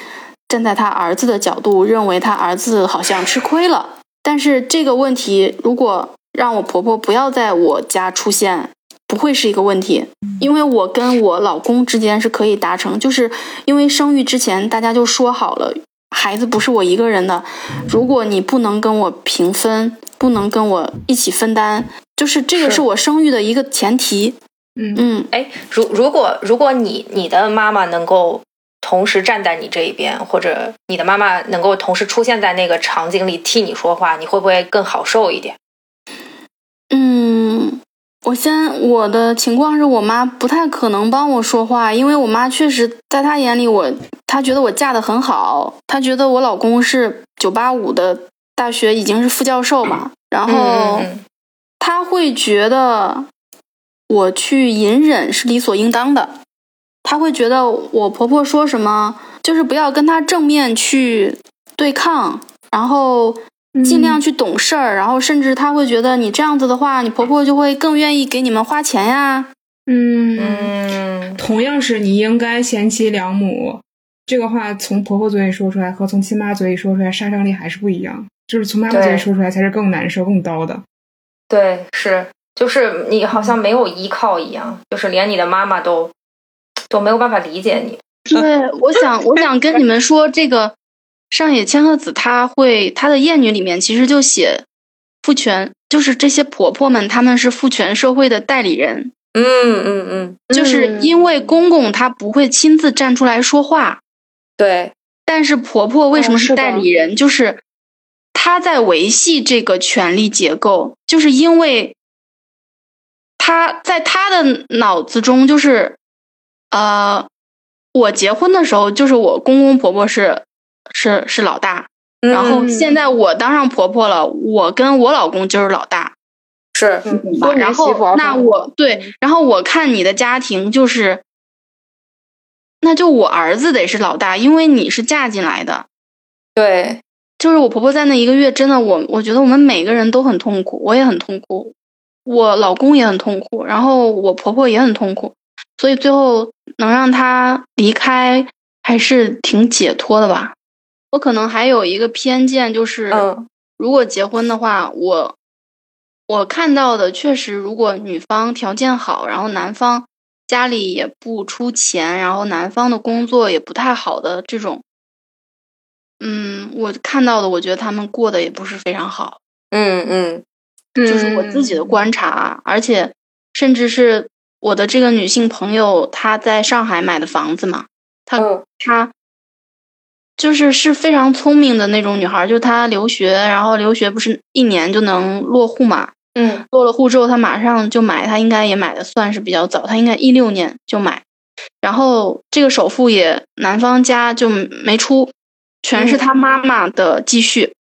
站在他儿子的角度，认为他儿子好像吃亏了。但是这个问题，如果让我婆婆不要在我家出现，不会是一个问题，因为我跟我老公之间是可以达成，就是因为生育之前大家就说好了，孩子不是我一个人的。如果你不能跟我平分，不能跟我一起分担，就是这个是我生育的一个前提。嗯嗯，哎，如如果如果你你的妈妈能够。同时站在你这一边，或者你的妈妈能够同时出现在那个场景里替你说话，你会不会更好受一点？嗯，我先我的情况是我妈不太可能帮我说话，因为我妈确实在她眼里，我她觉得我嫁的很好，她觉得我老公是九八五的大学已经是副教授嘛，然后她会觉得我去隐忍是理所应当的。她会觉得我婆婆说什么，就是不要跟她正面去对抗，然后尽量去懂事儿，然后甚至他会觉得你这样子的话，你婆婆就会更愿意给你们花钱呀。嗯，同样是你应该贤妻良母，这个话从婆婆嘴里说出来和从亲妈嘴里说出来杀伤力还是不一样，就是从妈妈嘴里说出来才是更难受、更刀的。对，是，就是你好像没有依靠一样，就是连你的妈妈都。都没有办法理解你。对，我想，我想跟你们说，这个上野千鹤子，她会她的艳女里面其实就写父权，就是这些婆婆们，她们是父权社会的代理人。嗯嗯嗯，就是因为公公他不会亲自站出来说话。对，但是婆婆为什么是代理人？就是她在维系这个权力结构，就是因为她在她的脑子中就是。呃，我结婚的时候，就是我公公婆婆是是是老大，然后现在我当上婆婆了，我跟我老公就是老大，是，然后那我对，然后我看你的家庭就是，那就我儿子得是老大，因为你是嫁进来的，对，就是我婆婆在那一个月，真的，我我觉得我们每个人都很痛苦，我也很痛苦，我老公也很痛苦，然后我婆婆也很痛苦。所以最后能让她离开，还是挺解脱的吧。我可能还有一个偏见，就是如果结婚的话，我我看到的确实，如果女方条件好，然后男方家里也不出钱，然后男方的工作也不太好的这种，嗯，我看到的，我觉得他们过得也不是非常好。嗯嗯，就是我自己的观察，而且甚至是。我的这个女性朋友，她在上海买的房子嘛，她她就是是非常聪明的那种女孩，就她留学，然后留学不是一年就能落户嘛，嗯，落了户之后，她马上就买，她应该也买的算是比较早，她应该一六年就买，然后这个首付也男方家就没出，全是她妈妈的积蓄，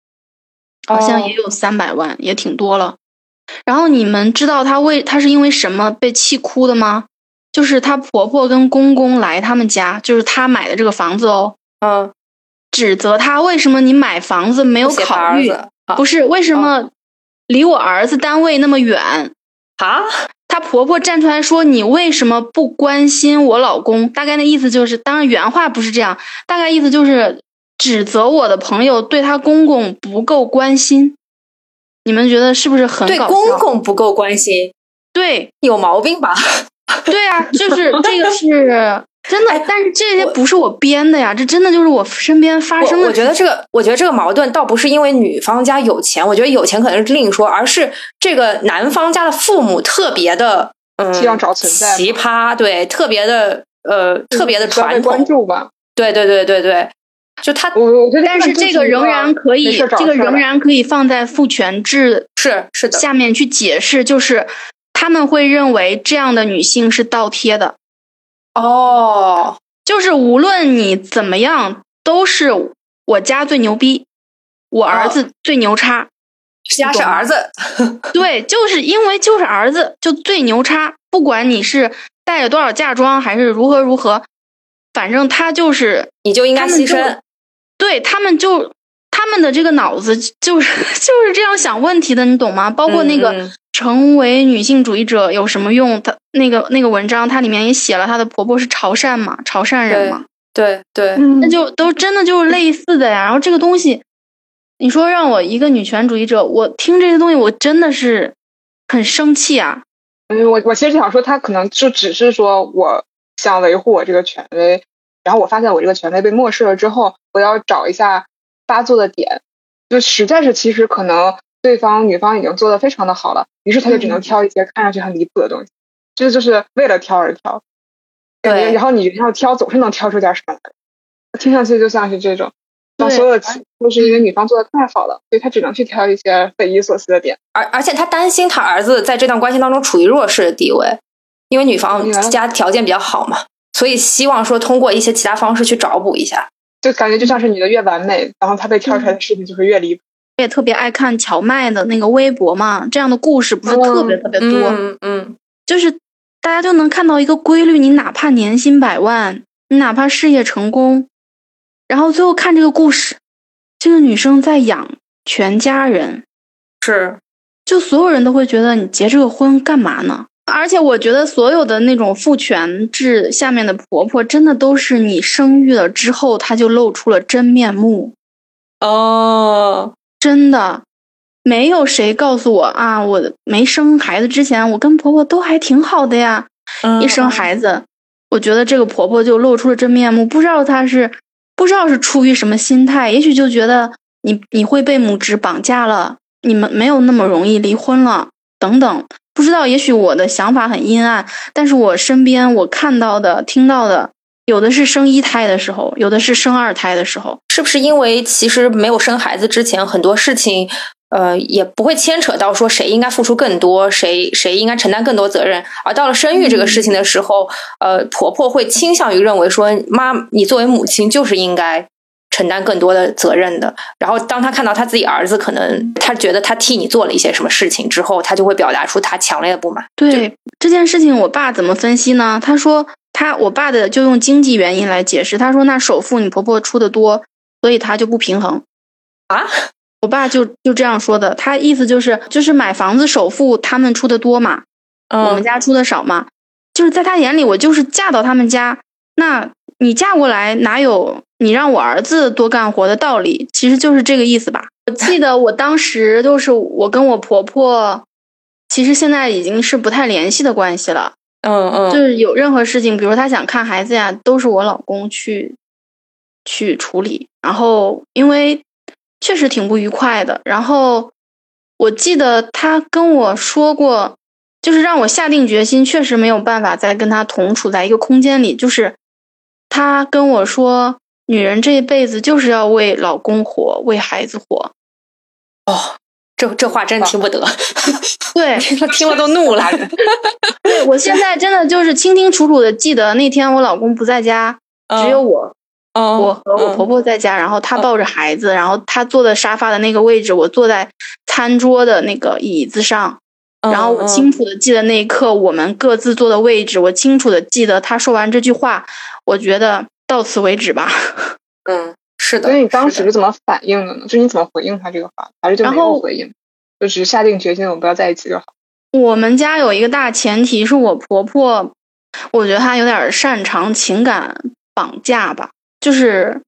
好像也有三百万，也挺多了。然后你们知道她为她是因为什么被气哭的吗？就是她婆婆跟公公来他们家，就是她买的这个房子哦，嗯，指责他为什么你买房子没有考虑，不是为什么离我儿子单位那么远啊？她婆婆站出来说：“你为什么不关心我老公？”大概的意思就是，当然原话不是这样，大概意思就是指责我的朋友对她公公不够关心。你们觉得是不是很对公公不够关心？对，有毛病吧？对啊，就是这个是。真的，但是这些不是我编的呀，这真的就是我身边发生的。我觉得这个，我觉得这个矛盾倒不是因为女方家有钱，我觉得有钱可能是另一说，而是这个男方家的父母特别的，嗯，奇葩，对，特别的，呃，特别的传统，关注吧。对对对对对，就他，我我觉得，但是这个仍然可以，这个仍然可以放在父权制是是的下面去解释，就是他们会认为这样的女性是倒贴的。哦，就是无论你怎么样，都是我家最牛逼，我儿子最牛叉，家是儿子，对，就是因为就是儿子就最牛叉，不管你是带了多少嫁妆还是如何如何，反正他就是你就应该牺牲，对他们就他们的这个脑子就是 [LAUGHS] 就是这样想问题的，你懂吗？包括那个。成为女性主义者有什么用？她那个那个文章，它里面也写了，她的婆婆是潮汕嘛，潮汕人嘛，对对，那就都真的就是类似的呀。然后这个东西，你说让我一个女权主义者，我听这些东西，我真的是很生气啊。嗯，我我其实想说，他可能就只是说我想维护我这个权威，然后我发现我这个权威被漠视了之后，我要找一下发作的点，就实在是其实可能。对方女方已经做的非常的好了，于是他就只能挑一些看上去很离谱的东西，这就是为了挑而挑。对，然后你要挑，总是能挑出点什么来。听上去就像是这种，那所有的都是因为女方做的太好了，所以他只能去挑一些匪夷所思的点。而而且他担心他儿子在这段关系当中处于弱势的地位，因为女方家条件比较好嘛，所以希望说通过一些其他方式去找补一下。就感觉就像是女的越完美，然后他被挑出来的事情就是越离谱。也特别爱看荞麦的那个微博嘛，这样的故事不是特别特别多，嗯嗯，就是大家就能看到一个规律，你哪怕年薪百万，你哪怕事业成功，然后最后看这个故事，这个女生在养全家人，是，就所有人都会觉得你结这个婚干嘛呢？而且我觉得所有的那种父权制下面的婆婆，真的都是你生育了之后，她就露出了真面目，哦。真的，没有谁告诉我啊！我没生孩子之前，我跟婆婆都还挺好的呀。一生孩子，我觉得这个婆婆就露出了真面目。不知道她是不知道是出于什么心态，也许就觉得你你会被母职绑架了，你们没有那么容易离婚了等等。不知道，也许我的想法很阴暗，但是我身边我看到的、听到的。有的是生一胎的时候，有的是生二胎的时候，是不是因为其实没有生孩子之前，很多事情，呃，也不会牵扯到说谁应该付出更多，谁谁应该承担更多责任，而到了生育这个事情的时候，呃，婆婆会倾向于认为说，妈，你作为母亲就是应该承担更多的责任的。然后，当他看到他自己儿子可能他觉得他替你做了一些什么事情之后，他就会表达出他强烈的不满。对这件事情，我爸怎么分析呢？他说。他我爸的就用经济原因来解释，他说那首付你婆婆出的多，所以他就不平衡啊。我爸就就这样说的，他意思就是就是买房子首付他们出的多嘛，我们家出的少嘛，就是在他眼里我就是嫁到他们家，那你嫁过来哪有你让我儿子多干活的道理？其实就是这个意思吧。我记得我当时就是我跟我婆婆，其实现在已经是不太联系的关系了。嗯嗯，就是有任何事情，比如他想看孩子呀，都是我老公去去处理。然后因为确实挺不愉快的。然后我记得他跟我说过，就是让我下定决心，确实没有办法再跟他同处在一个空间里。就是他跟我说，女人这一辈子就是要为老公活，为孩子活。哦。这这话真听不得，[LAUGHS] 对，[LAUGHS] 听了都怒了。[LAUGHS] 对我现在真的就是清清楚楚的记得那天我老公不在家，只有我，我和我婆婆在家，然后她抱着孩子，然后她坐在沙发的那个位置，我坐在餐桌的那个椅子上，然后我清楚的记得那一刻我们各自坐的位置，我清楚的记得他说完这句话，我觉得到此为止吧。嗯。是的，所以你当时是怎么反应的呢？就是你怎么回应他这个话，还是就没有回应，就只是下定决心我们不要在一起就好。我们家有一个大前提是我婆婆，我觉得她有点擅长情感绑架吧，就是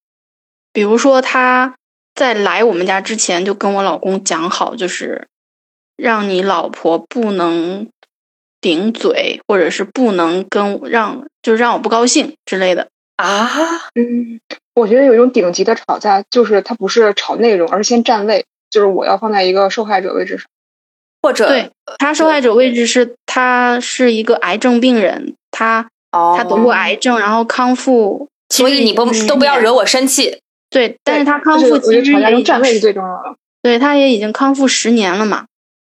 比如说她在来我们家之前就跟我老公讲好，就是让你老婆不能顶嘴，或者是不能跟让，就是让我不高兴之类的啊。嗯，我觉得有一种顶级的吵架，就是他不是吵内容，而是先站位，就是我要放在一个受害者位置上。或者，对他受害者位置是他是一个癌症病人，他他得过癌症，然后康复，所以你不都不要惹我生气。对，但是他康复其实也站位是最重要的。对，他也已经康复十年了嘛。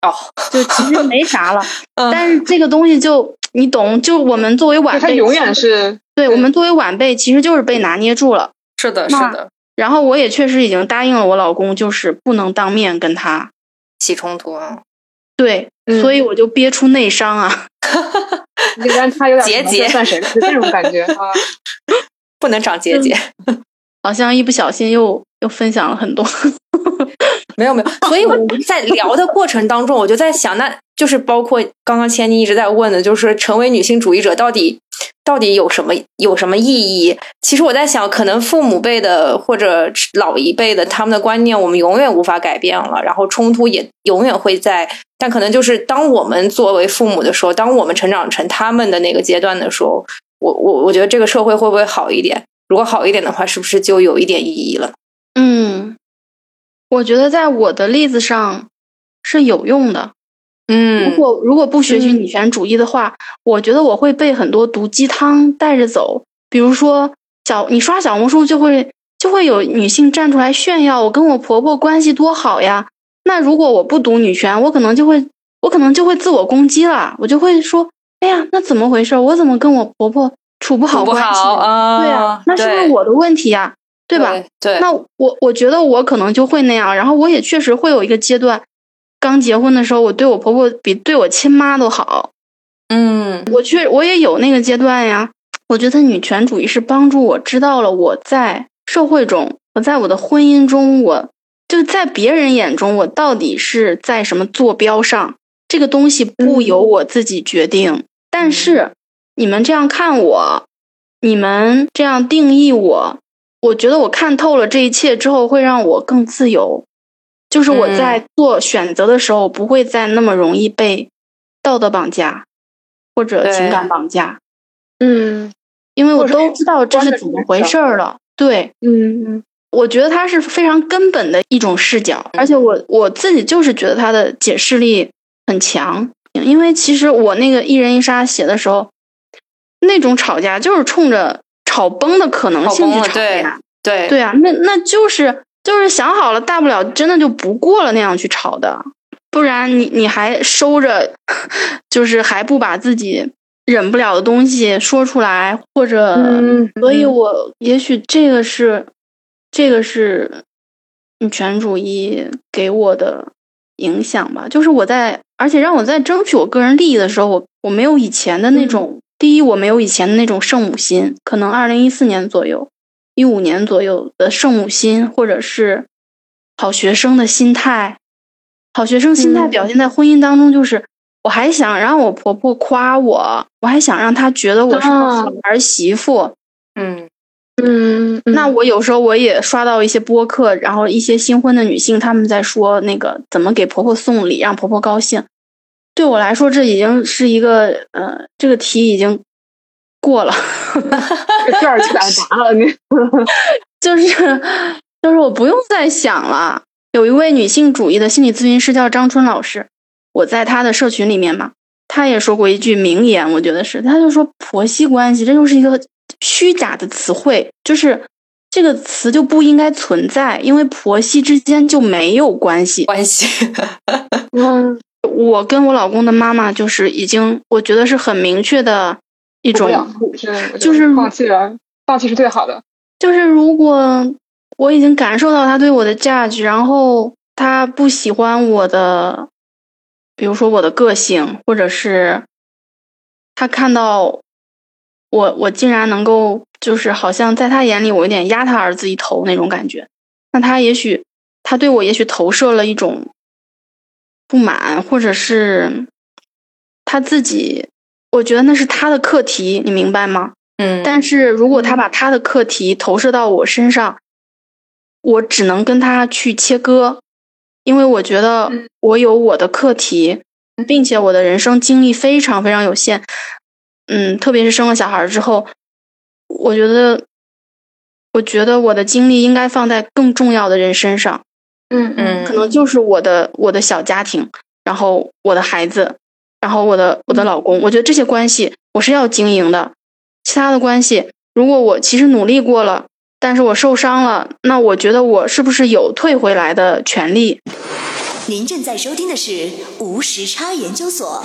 哦，[LAUGHS] 就其实没啥了。[LAUGHS] 但是这个东西就你懂，就我们作为晚辈，他永远是对我们作为晚辈，其实就是被拿捏住了。是的，是的。然后我也确实已经答应了我老公，就是不能当面跟他起冲突啊。对，所以我就憋出内伤啊！[LAUGHS] 你让他有点结节，算谁是这种感觉 [LAUGHS] 啊？不能长结节，好像一不小心又又分享了很多。[LAUGHS] 没有没有，所以我们在聊的过程当中，我就在想，那就是包括刚刚千妮一直在问的，就是成为女性主义者到底。到底有什么有什么意义？其实我在想，可能父母辈的或者老一辈的他们的观念，我们永远无法改变了，然后冲突也永远会在。但可能就是当我们作为父母的时候，当我们成长成他们的那个阶段的时候，我我我觉得这个社会会不会好一点？如果好一点的话，是不是就有一点意义了？嗯，我觉得在我的例子上是有用的。嗯，如果如果不学习女权主义的话，我觉得我会被很多毒鸡汤带着走。比如说，小你刷小红书就会就会有女性站出来炫耀，我跟我婆婆关系多好呀。那如果我不读女权，我可能就会我可能就会自我攻击了，我就会说，哎呀，那怎么回事？我怎么跟我婆婆处不好关系？对呀，那是不是我的问题呀？对吧？对，那我我觉得我可能就会那样，然后我也确实会有一个阶段。刚结婚的时候，我对我婆婆比对我亲妈都好。嗯，我确我也有那个阶段呀。我觉得女权主义是帮助我知道了我在社会中，我在我的婚姻中，我就在别人眼中我到底是在什么坐标上。这个东西不由我自己决定，但是你们这样看我，你们这样定义我，我觉得我看透了这一切之后，会让我更自由。就是我在做选择的时候，不会再那么容易被道德绑架或者情感绑架。嗯，因为我都知道这是怎么回事儿了。对，嗯，我觉得它是非常根本的一种视角，而且我我自己就是觉得它的解释力很强。因为其实我那个一人一杀写的时候，那种吵架就是冲着吵崩的可能性去吵架。对对啊，那那就是。就是想好了，大不了真的就不过了那样去吵的，不然你你还收着，就是还不把自己忍不了的东西说出来，或者，所以我也许这个是，这个是女权主义给我的影响吧。就是我在，而且让我在争取我个人利益的时候，我我没有以前的那种，第一我没有以前的那种圣母心，可能二零一四年左右。一五年左右的圣母心，或者是好学生的心态，好学生心态表现在婚姻当中，就是我还想让我婆婆夸我，我还想让她觉得我是好儿媳妇。嗯嗯，那我有时候我也刷到一些播客，然后一些新婚的女性他们在说那个怎么给婆婆送礼让婆婆高兴。对我来说，这已经是一个呃，这个题已经。过了，这卷儿全答了，你 [LAUGHS] 就是就是我不用再想了。有一位女性主义的心理咨询师叫张春老师，我在她的社群里面嘛，她也说过一句名言，我觉得是，她就说婆媳关系这就是一个虚假的词汇，就是这个词就不应该存在，因为婆媳之间就没有关系。关系，嗯，我跟我老公的妈妈就是已经，我觉得是很明确的。一种就是放弃了，放弃是最好的。就是如果我已经感受到他对我的价值，然后他不喜欢我的，比如说我的个性，或者是他看到我，我竟然能够就是好像在他眼里我有点压他儿子一头那种感觉，那他也许他对我也许投射了一种不满，或者是他自己，我觉得那是他的课题，你明白吗？嗯。但是如果他把他的课题投射到我身上，我只能跟他去切割，因为我觉得我有我的课题，并且我的人生经历非常非常有限。嗯，特别是生了小孩之后，我觉得，我觉得我的精力应该放在更重要的人身上。嗯嗯，可能就是我的我的小家庭，然后我的孩子，然后我的我的老公。我觉得这些关系我是要经营的。其他的关系，如果我其实努力过了，但是我受伤了，那我觉得我是不是有退回来的权利？您正在收听的是无时差研究所。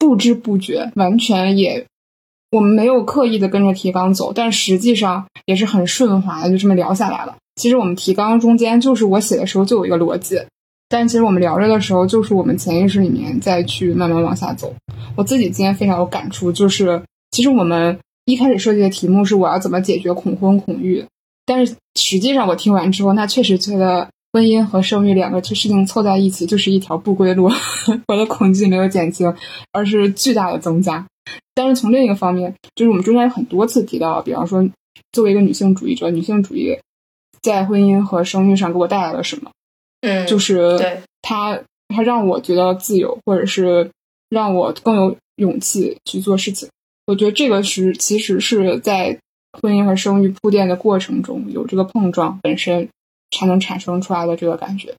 不知不觉，完全也，我们没有刻意的跟着提纲走，但实际上也是很顺滑的，就这么聊下来了。其实我们提纲中间就是我写的时候就有一个逻辑，但其实我们聊着的时候，就是我们潜意识里面再去慢慢往下走。我自己今天非常有感触，就是其实我们一开始设计的题目是我要怎么解决恐婚恐育，但是实际上我听完之后，那确实觉得。婚姻和生育两个事情凑在一起就是一条不归路，我的恐惧没有减轻，而是巨大的增加。但是从另一个方面，就是我们中间有很多次提到，比方说，作为一个女性主义者，女性主义在婚姻和生育上给我带来了什么？嗯，就是对它，它让我觉得自由，或者是让我更有勇气去做事情。我觉得这个是其实是在婚姻和生育铺垫的过程中有这个碰撞本身。才能产生出来的这个感觉，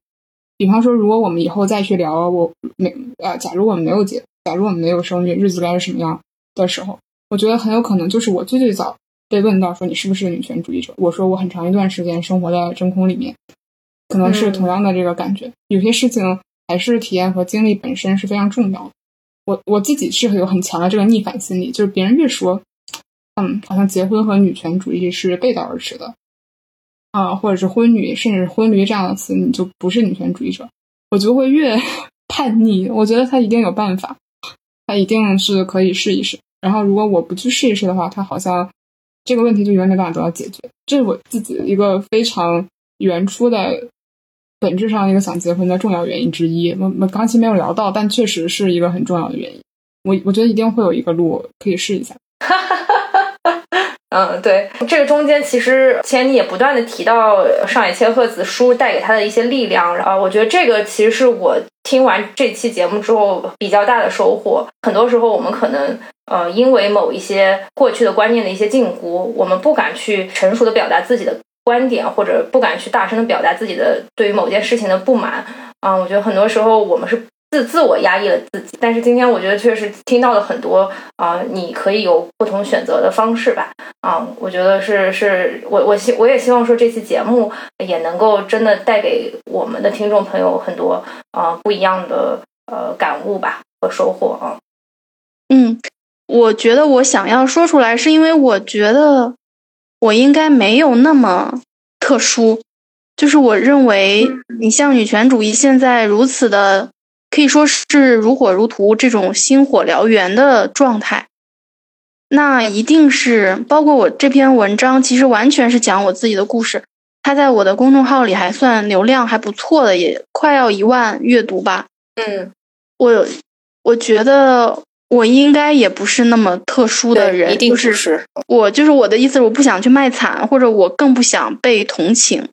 比方说，如果我们以后再去聊我没呃，假如我们没有结，假如我们没有生育，日子该是什么样的时候，我觉得很有可能就是我最最早被问到说你是不是个女权主义者，我说我很长一段时间生活在真空里面，可能是同样的这个感觉。有些事情还是体验和经历本身是非常重要的。我我自己是有很强的这个逆反心理，就是别人越说，嗯，好像结婚和女权主义是背道而驰的。啊，或者是婚女，甚至婚驴这样的词，你就不是女权主义者，我就会越 [LAUGHS] 叛逆。我觉得他一定有办法，他一定是可以试一试。然后，如果我不去试一试的话，他好像这个问题就永远没办法得到解决。这是我自己一个非常原初的本质上一个想结婚的重要原因之一。我我刚才没有聊到，但确实是一个很重要的原因。我我觉得一定会有一个路可以试一下。哈 [LAUGHS] 哈嗯，对，这个中间其实前你也不断的提到上野千鹤子书带给他的一些力量，然后我觉得这个其实是我听完这期节目之后比较大的收获。很多时候我们可能呃因为某一些过去的观念的一些禁锢，我们不敢去成熟的表达自己的观点，或者不敢去大声的表达自己的对于某件事情的不满。啊，我觉得很多时候我们是。自自我压抑了自己，但是今天我觉得确实听到了很多啊，你可以有不同选择的方式吧啊，我觉得是是我我希我也希望说这期节目也能够真的带给我们的听众朋友很多啊不一样的呃感悟吧和收获啊。嗯，我觉得我想要说出来，是因为我觉得我应该没有那么特殊，就是我认为你像女权主义现在如此的。可以说是如火如荼这种星火燎原的状态，那一定是包括我这篇文章，其实完全是讲我自己的故事。它在我的公众号里还算流量还不错的，也快要一万阅读吧。嗯，我我觉得我应该也不是那么特殊的人，一定是我就是我的意思，我不想去卖惨，或者我更不想被同情，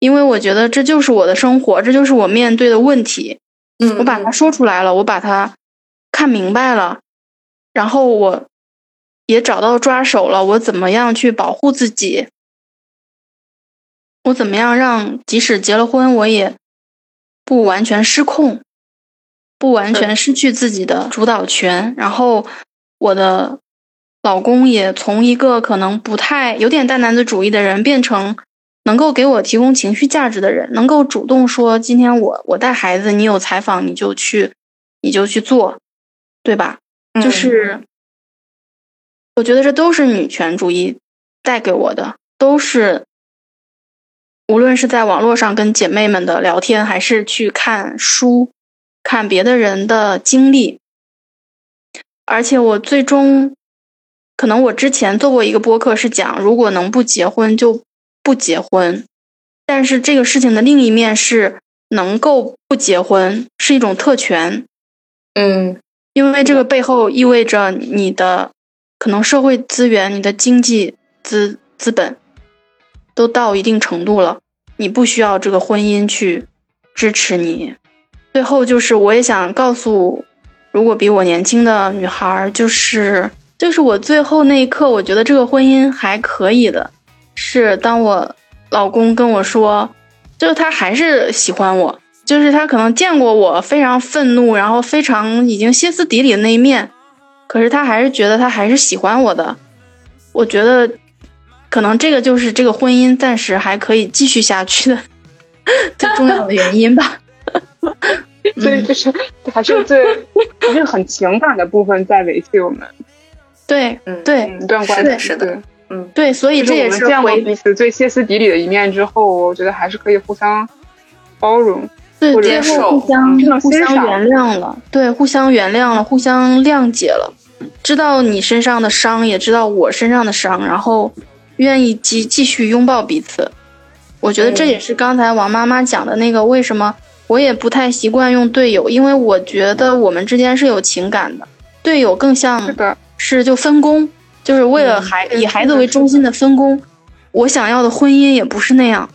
因为我觉得这就是我的生活，这就是我面对的问题。嗯，我把它说出来了，我把它看明白了，然后我也找到抓手了。我怎么样去保护自己？我怎么样让即使结了婚，我也不完全失控，不完全失去自己的主导权？然后我的老公也从一个可能不太有点大男子主义的人变成。能够给我提供情绪价值的人，能够主动说：“今天我我带孩子，你有采访你就去，你就去做，对吧？”就是我觉得这都是女权主义带给我的，都是无论是在网络上跟姐妹们的聊天，还是去看书、看别的人的经历，而且我最终。可能我之前做过一个播客，是讲如果能不结婚就不结婚，但是这个事情的另一面是能够不结婚是一种特权，嗯，因为这个背后意味着你的可能社会资源、你的经济资资本都到一定程度了，你不需要这个婚姻去支持你。最后就是我也想告诉，如果比我年轻的女孩就是。就是我最后那一刻，我觉得这个婚姻还可以的，是当我老公跟我说，就是他还是喜欢我，就是他可能见过我非常愤怒，然后非常已经歇斯底里的那一面，可是他还是觉得他还是喜欢我的。我觉得，可能这个就是这个婚姻暂时还可以继续下去的 [LAUGHS] 最重要的原因吧。[LAUGHS] 所以就是还是最还是很情感的部分在维系我们。对，嗯，对，一段关系是的，嗯，对，所以这也是见过彼此最歇斯底里的一面之后，我觉得还是可以互相包容，对，接受，互相互相原谅了，对，互相原谅了，互相谅解了，知道你身上的伤，也知道我身上的伤，然后愿意继继续拥抱彼此。我觉得这也是刚才王妈妈讲的那个，为什么我也不太习惯用队友，因为我觉得我们之间是有情感的，队友更像是。是就分工，就是为了孩以孩子为中心的分工。我想要的婚姻也不是那样。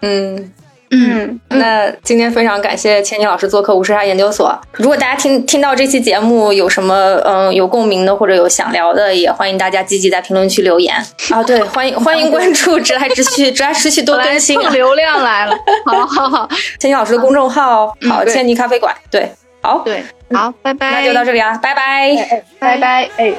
嗯嗯，那今天非常感谢千妮老师做客无时差研究所。如果大家听听到这期节目有什么嗯有共鸣的或者有想聊的，也欢迎大家积极在评论区留言啊。对，欢迎欢迎关注直来直去，直来直去多更新，流量来了。[LAUGHS] 好好好，千妮老师的公众号好，千妮咖啡馆。对，好，对。好，拜拜。那就到这里啊，拜拜，拜拜，哎。